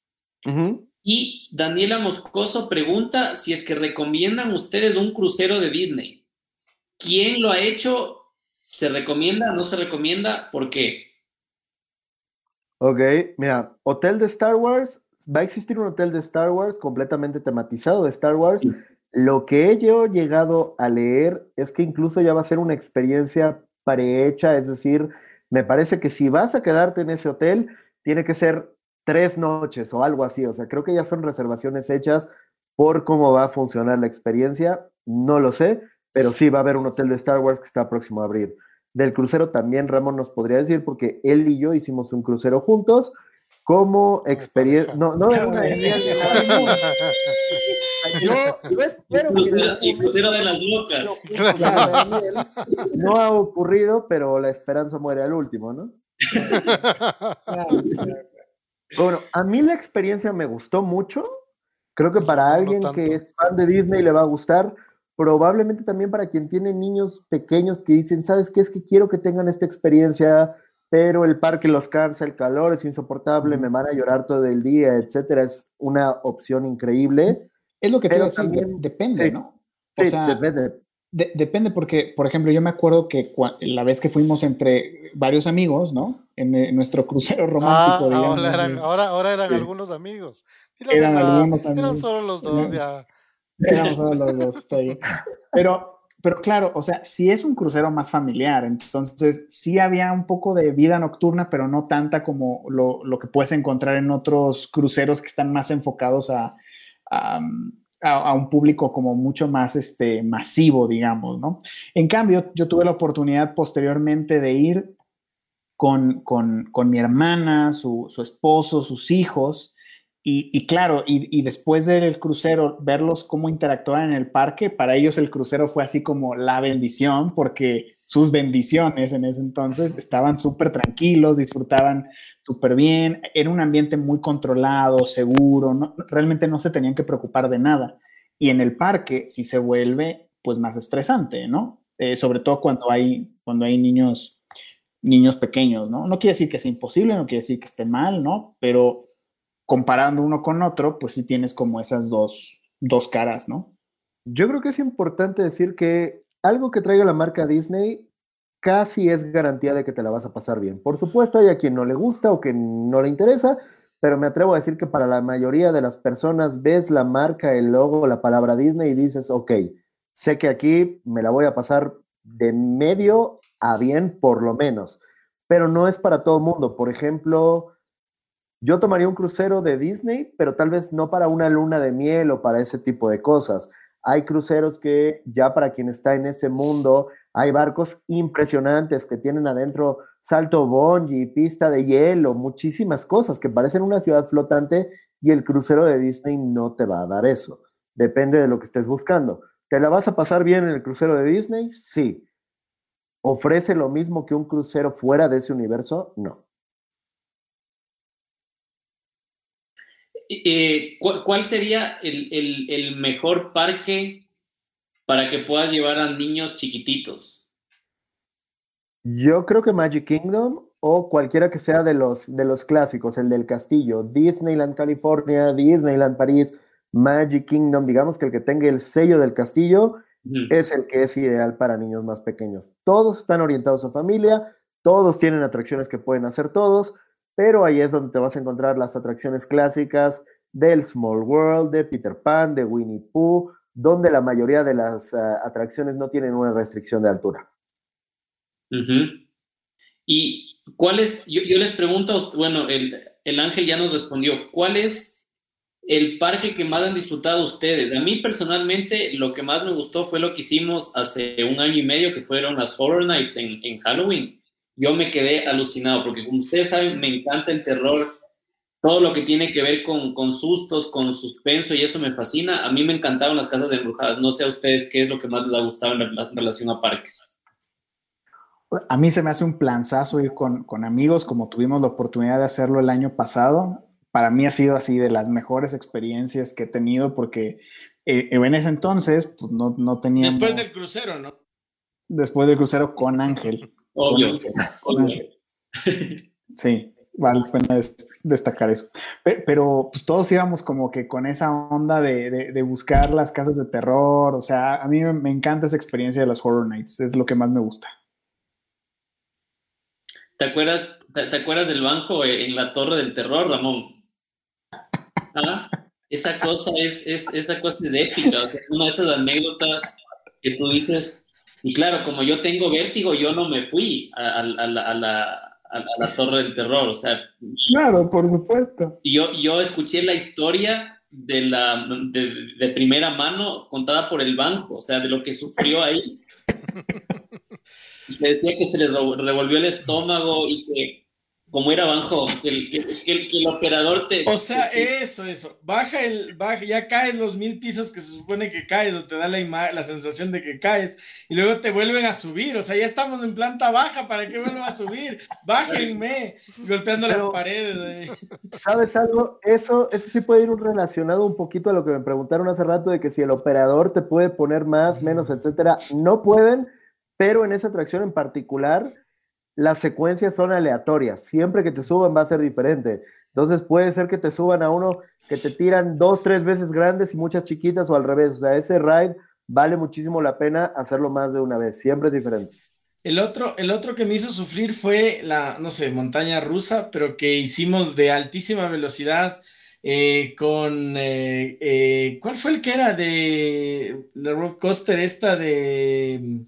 Y Daniela Moscoso pregunta si es que recomiendan ustedes un crucero de Disney. ¿Quién lo ha hecho? ¿Se recomienda? ¿No se recomienda? ¿Por qué? Ok, mira, hotel de Star Wars, va a existir un hotel de Star Wars completamente tematizado de Star Wars. Lo que he yo llegado a leer es que incluso ya va a ser una experiencia prehecha, es decir, me parece que si vas a quedarte en ese hotel, tiene que ser tres noches o algo así. O sea, creo que ya son reservaciones hechas por cómo va a funcionar la experiencia, no lo sé, pero sí va a haber un hotel de Star Wars que está próximo a abrir. Del crucero también Ramón nos podría decir, porque él y yo hicimos un crucero juntos como experiencia. No, no era una <laughs> Yo, yo espero que. crucero de las locas. <laughs> No ha ocurrido, pero la esperanza muere al último, ¿no? <laughs> bueno, a mí la experiencia me gustó mucho. Creo que para alguien que es fan de Disney le va a gustar. Probablemente también para quien tiene niños pequeños que dicen, ¿sabes qué? Es que quiero que tengan esta experiencia, pero el parque los cansa, el calor es insoportable, me van a llorar todo el día, etcétera. Es una opción increíble. Es lo que te también, depende, ¿no? sí, depende. Depende porque, por ejemplo, yo me acuerdo que la vez que fuimos entre varios amigos, ¿no? En, eh, nuestro crucero <laughs> romántico, ah, Ahora eran, ahora, eran algunos amigos. Eran algunos amigos. Eran solo los dos, ya. Éramos solo los dos, <laughs> está ahí. Pero, pero claro, o sea, si es un crucero más familiar, entonces sí había un poco de vida nocturna, pero no tanta como lo, lo que puedes encontrar en otros cruceros que están más enfocados a, a, un público como mucho más este, masivo, digamos, ¿no? En cambio, yo tuve la oportunidad posteriormente de ir con, mi hermana, su, esposo, sus hijos, y, claro, y, después del crucero, verlos cómo interactuaban en el parque, para ellos el crucero fue así como la bendición, porque sus bendiciones en ese entonces estaban súper tranquilos, disfrutaban súper bien, era un ambiente muy controlado, seguro, realmente no se tenían que preocupar de nada. Y en el parque sí se vuelve pues más estresante, ¿no? Eh, sobre todo cuando hay, cuando hay niños, niños pequeños, ¿no? No quiere decir que sea imposible, no quiere decir que esté mal, ¿no? Pero comparando uno con otro, pues sí tienes como esas dos, dos caras, ¿no? Yo creo que es importante decir que algo que traiga la marca Disney casi es garantía de que te la vas a pasar bien. Por supuesto, hay a quien no le gusta o que no le interesa, pero me atrevo a decir que para la mayoría de las personas ves la marca, el logo, la palabra Disney y dices, ok, sé que aquí me la voy a pasar de medio a bien por lo menos, pero no es para todo mundo. Por ejemplo, yo tomaría un crucero de Disney, pero tal vez no para una luna de miel o para ese tipo de cosas. Hay cruceros que ya para quien está en ese mundo, hay barcos impresionantes que tienen adentro salto bungee, pista de hielo, muchísimas cosas que parecen una ciudad flotante y el crucero de Disney no te va a dar eso. Depende de lo que estés buscando. ¿Te la vas a pasar bien en el crucero de Disney? Sí. ¿Ofrece lo mismo que un crucero fuera de ese universo? No. Eh, ¿cuál, sería el, mejor parque para que puedas llevar a niños chiquititos? Yo creo que Magic Kingdom o cualquiera que sea de los, de los clásicos, el del castillo, Disneyland California, Disneyland París, Magic Kingdom, digamos que el que tenga el sello del castillo es el que es ideal para niños más pequeños. Todos están orientados a familia, todos tienen atracciones que pueden hacer todos, pero ahí es donde te vas a encontrar las atracciones clásicas del Small World, de Peter Pan, de Winnie Pooh, donde la mayoría de las ah, atracciones no tienen una restricción de altura. Y cuál es, yo, les pregunto, bueno, el, el, ángel ya nos respondió, ¿cuál es el parque que más han disfrutado ustedes? A mí personalmente lo que más me gustó fue lo que hicimos hace un año y medio, que fueron las Horror Nights en, en Halloween yo me quedé alucinado, porque como ustedes saben, me encanta el terror, todo lo que tiene que ver con, con sustos, con suspenso, y eso me fascina. A mí me encantaban las casas de embrujadas. No sé a ustedes qué es lo que más les ha gustado en, relación a parques. A mí se me hace un planzazo ir con, con, amigos, como tuvimos la oportunidad de hacerlo el año pasado. Para mí ha sido así de las mejores experiencias que he tenido, porque eh, en ese entonces pues, no, no tenía. Después del crucero, ¿no? Después del crucero con Ángel. Obvio. <laughs> Sí, vale pena destacar eso. Pero, pues todos íbamos como que con esa onda de, buscar las casas de terror. O sea, a mí me, encanta esa experiencia de las Horror Nights. Es lo que más me gusta. ¿Te acuerdas, te, acuerdas del banco en la Torre del Terror, Ramón? <laughs> ¿Ah? Esa cosa es, es, esa cosa es épica. una de esas anécdotas que tú dices, y claro, como yo tengo vértigo, yo no me fui a, la, Torre del Terror, o sea... Claro, por supuesto. Yo, yo escuché la historia de, la, de, primera mano contada por el banco, o sea, de lo que sufrió ahí. <laughs> Le decía que se le revolvió el estómago y que como era Banjo, que el, que, el, operador te... O sea, eso, eso. Baja el, baja, ya caes los mil pisos que se supone que caes o te da la, la sensación de que caes y luego te vuelven a subir. O sea, ya estamos en planta baja, ¿para que vuelva a subir? Bájenme, golpeando las paredes. ¿Sabes algo? Eso, eso sí puede ir relacionado un poquito a lo que me preguntaron hace rato de que si el operador te puede poner más, menos, etcétera. No pueden, pero en esa atracción en particular las secuencias son aleatorias. Siempre que te suban va a ser diferente. Entonces puede ser que te suban a uno que te tiran dos, tres veces grandes y muchas chiquitas o al revés. O sea, ese ride vale muchísimo la pena hacerlo más de una vez. Siempre es diferente. El otro, el otro que me hizo sufrir fue la, no sé, montaña rusa, pero que hicimos de altísima velocidad eh, con, eh, eh, ¿cuál fue el que era de la road coaster esta de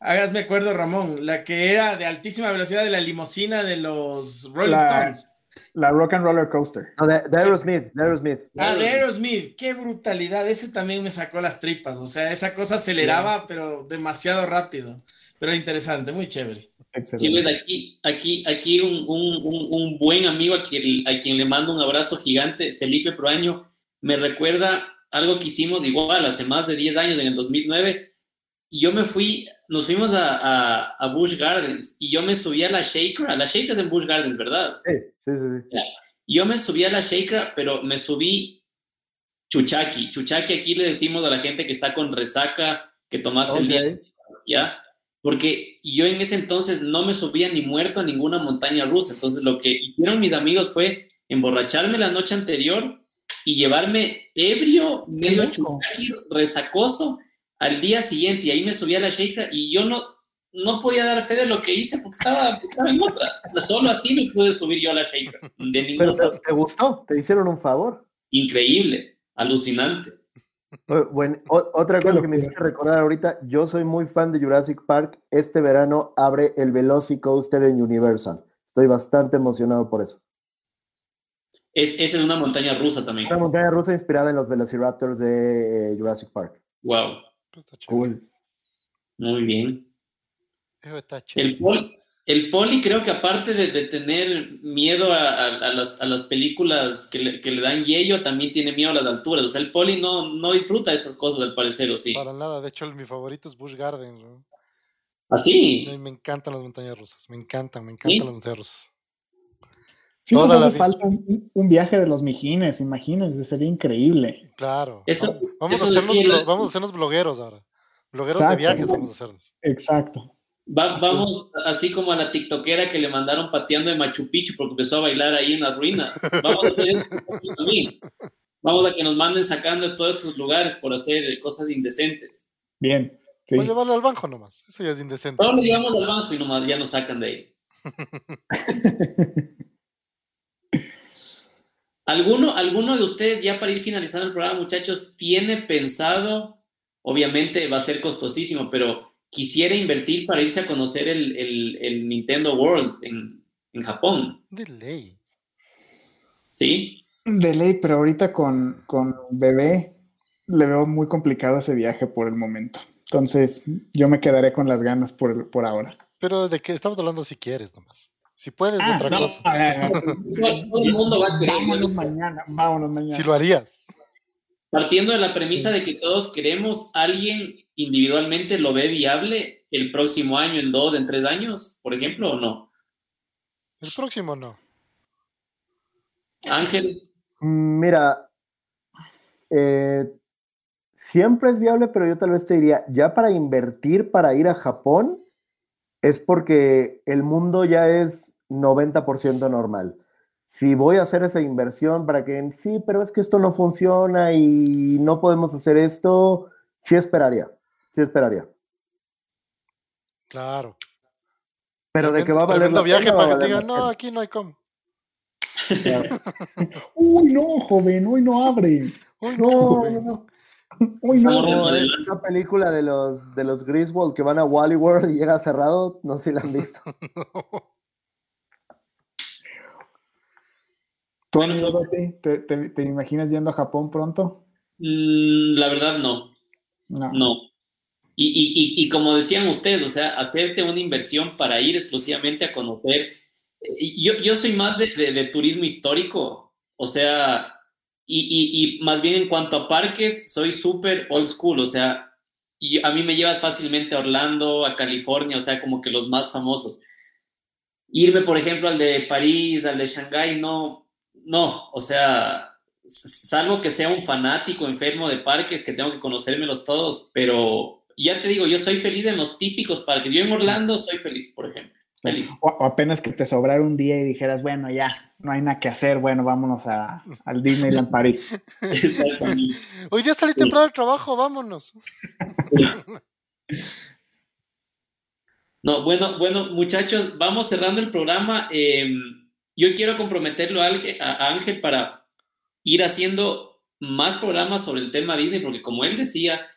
Hágasme acuerdo, Ramón, la que era de altísima velocidad de la limusina de los Rolling Stones. La Rock and Roller Coaster. No, de, Aerosmith, de Aerosmith. Ah, de Aerosmith, qué brutalidad. Ese también me sacó las tripas. O sea, esa cosa aceleraba, pero demasiado rápido. Pero interesante, muy chévere. Sí, ves, aquí, aquí, aquí un, un, un, buen amigo a quien, a quien le mando un abrazo gigante, Felipe Proaño, me recuerda algo que hicimos igual hace más de 10 años, en el 2009. Y yo me fui nos fuimos a, a, Bush Gardens y yo me subí a la Shaker, la Shaker es en Bush Gardens, ¿verdad? Sí, sí, sí. Yo me subí a la Shaker, pero me subí chuchaki. Chuchaki aquí le decimos a la gente que está con resaca, que tomaste el día, ¿ya? Porque yo en ese entonces no me subía ni muerto a ninguna montaña rusa. Entonces lo que hicieron mis amigos fue emborracharme la noche anterior y llevarme ebrio, medio chuchaki, resacoso al día siguiente y ahí me subí a la Sheikra y yo no, no podía dar fe de lo que hice porque estaba, en otra. Solo así me pude subir yo a la Sheikra. De Pero te, gustó, te hicieron un favor. Increíble, alucinante. Bueno, otra cosa que me hiciste recordar ahorita, yo soy muy fan de Jurassic Park. Este verano abre el Velocicoaster en Universal. Estoy bastante emocionado por eso. Es, esa es una montaña rusa también. Una montaña rusa inspirada en los Velociraptors de Jurassic Park. Wow. Cool. Muy bien. El, el poli creo que aparte de, tener miedo a, las, películas que le, dan yello, también tiene miedo a las alturas. O sea, el poli no, no disfruta de estas cosas al parecer, ¿o sí? Para nada, de hecho mi favorito es Bush Gardens. ¿Ah, sí? Me encantan las montañas rusas, me encantan, me encantan las montañas rusas. Sí, nos hace falta un, viaje de los mijines, imagínense, sería increíble. Claro. Eso, vamos, a hacernos, vamos a hacernos blogueros ahora. Blogueros de viajes vamos a hacernos. Exacto. vamos así como a la tiktokera que le mandaron pateando de Machu Picchu porque empezó a bailar ahí en las ruinas. Vamos a hacer eso también. Vamos a que nos manden sacando de todos estos lugares por hacer cosas indecentes. Bien. Sí. a llevarlo al banco nomás. Eso ya es indecente. Ahora lo llevamos al banco y nomás ya nos sacan de ahí. <laughs> ¿Alguno, ¿Alguno de ustedes, ya para ir finalizando el programa, muchachos, tiene pensado, obviamente va a ser costosísimo, pero quisiera invertir para irse a conocer el, Nintendo World en, Japón? De ley. ¿Sí? De ley, pero ahorita con, con bebé le veo muy complicado ese viaje por el momento. Entonces, yo me quedaré con las ganas por, por ahora. Pero de qué estamos hablando si quieres nomás. Si puedes, ah, otra cosa. Todo el mundo va a querer. Vámonos mañana, vámonos mañana. Si lo harías. Partiendo de la premisa de que todos queremos, ¿alguien individualmente lo ve viable el próximo año, en dos, en tres años, por ejemplo, o no? El próximo no. Ángel. Mira, eh, siempre es viable, pero yo tal vez te diría, ya para invertir para ir a Japón, es porque el mundo ya es 90% normal. Si voy a hacer esa inversión para que sí, pero es que esto no funciona y no podemos hacer esto, sí esperaría, sí esperaría. Claro. Pero de que va a valer la viaje para que te digan, no, aquí no hay cómo. <laughs> Uy, no, joven, hoy no abre. Uy, no, no, no. Uy, no, esa película de los, de los Griswold que van a Wally World y llega cerrado, no sé si la han visto. <laughs> ¿Tú, amigo ¿te, te, imaginas yendo a Japón pronto? Mm, la verdad, no. No. no. Y, y, y, como decían ustedes, o sea, hacerte una inversión para ir exclusivamente a conocer. Eh, yo, yo soy más de, de, turismo histórico, o sea, y, y, más bien en cuanto a parques, soy súper old school, o sea, y a mí me llevas fácilmente a Orlando, a California, o sea, como que los más famosos. Irme, por ejemplo, al de París, al de Shanghái, no, no, o sea, salvo que sea un fanático enfermo de parques, que tengo que conocérmelos todos, pero ya te digo, yo soy feliz en los típicos parques. Yo en Orlando soy feliz, por ejemplo. Feliz. O, apenas que te sobrara un día y dijeras, bueno, ya, no hay nada que hacer, bueno, vámonos a, al Disneyland <laughs> París. Exactamente. Hoy ya salí temprano del trabajo, vámonos. <laughs> No, bueno, bueno, muchachos, vamos cerrando el programa. Em, yo quiero comprometerlo a Ángel, para ir haciendo más programas sobre el tema Disney, porque como él decía,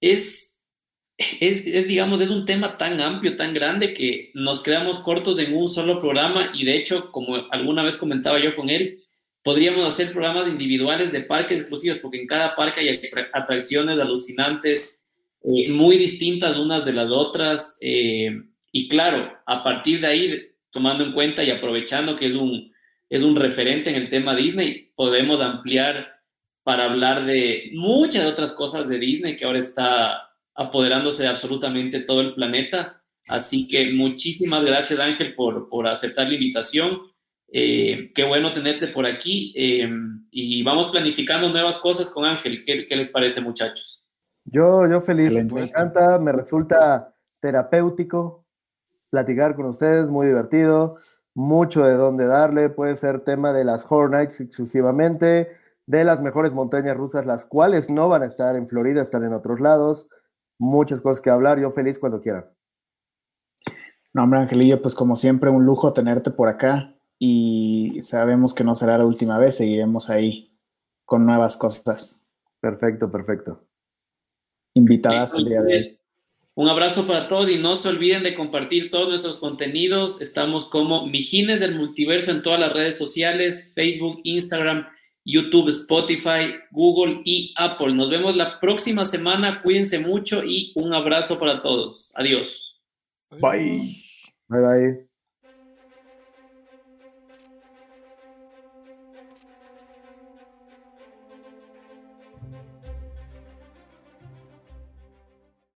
es, es, digamos, es un tema tan amplio, tan grande que nos quedamos cortos en un solo programa y de hecho, como alguna vez comentaba yo con él, podríamos hacer programas individuales de parques exclusivos, porque en cada parque hay atracciones alucinantes, eh, muy distintas unas de las otras, eh, y claro, a partir de ahí tomando en cuenta y aprovechando que es un, es un referente en el tema Disney, podemos ampliar para hablar de muchas otras cosas de Disney que ahora está apoderándose de absolutamente todo el planeta. Así que muchísimas gracias Ángel por, por aceptar la invitación. Eh, qué bueno tenerte por aquí eh, y vamos planificando nuevas cosas con Ángel. ¿Qué, ¿Qué, les parece muchachos? Yo, yo feliz, me encanta, me resulta terapéutico platicar con ustedes, muy divertido, mucho de dónde darle, puede ser tema de las Hornets exclusivamente, de las mejores montañas rusas, las cuales no van a estar en Florida, están en otros lados, muchas cosas que hablar, yo feliz cuando quieran. No, hombre, Angelillo, pues como siempre, un lujo tenerte por acá y sabemos que no será la última vez, seguiremos ahí con nuevas cosas. Perfecto, perfecto. Invitadas al día de hoy. Un abrazo para todos y no se olviden de compartir todos nuestros contenidos. Estamos como Mijines del Multiverso en todas las redes sociales, Facebook, Instagram, YouTube, Spotify, Google y Apple. Nos vemos la próxima semana. Cuídense mucho y un abrazo para todos. Adiós. Bye. Bye bye.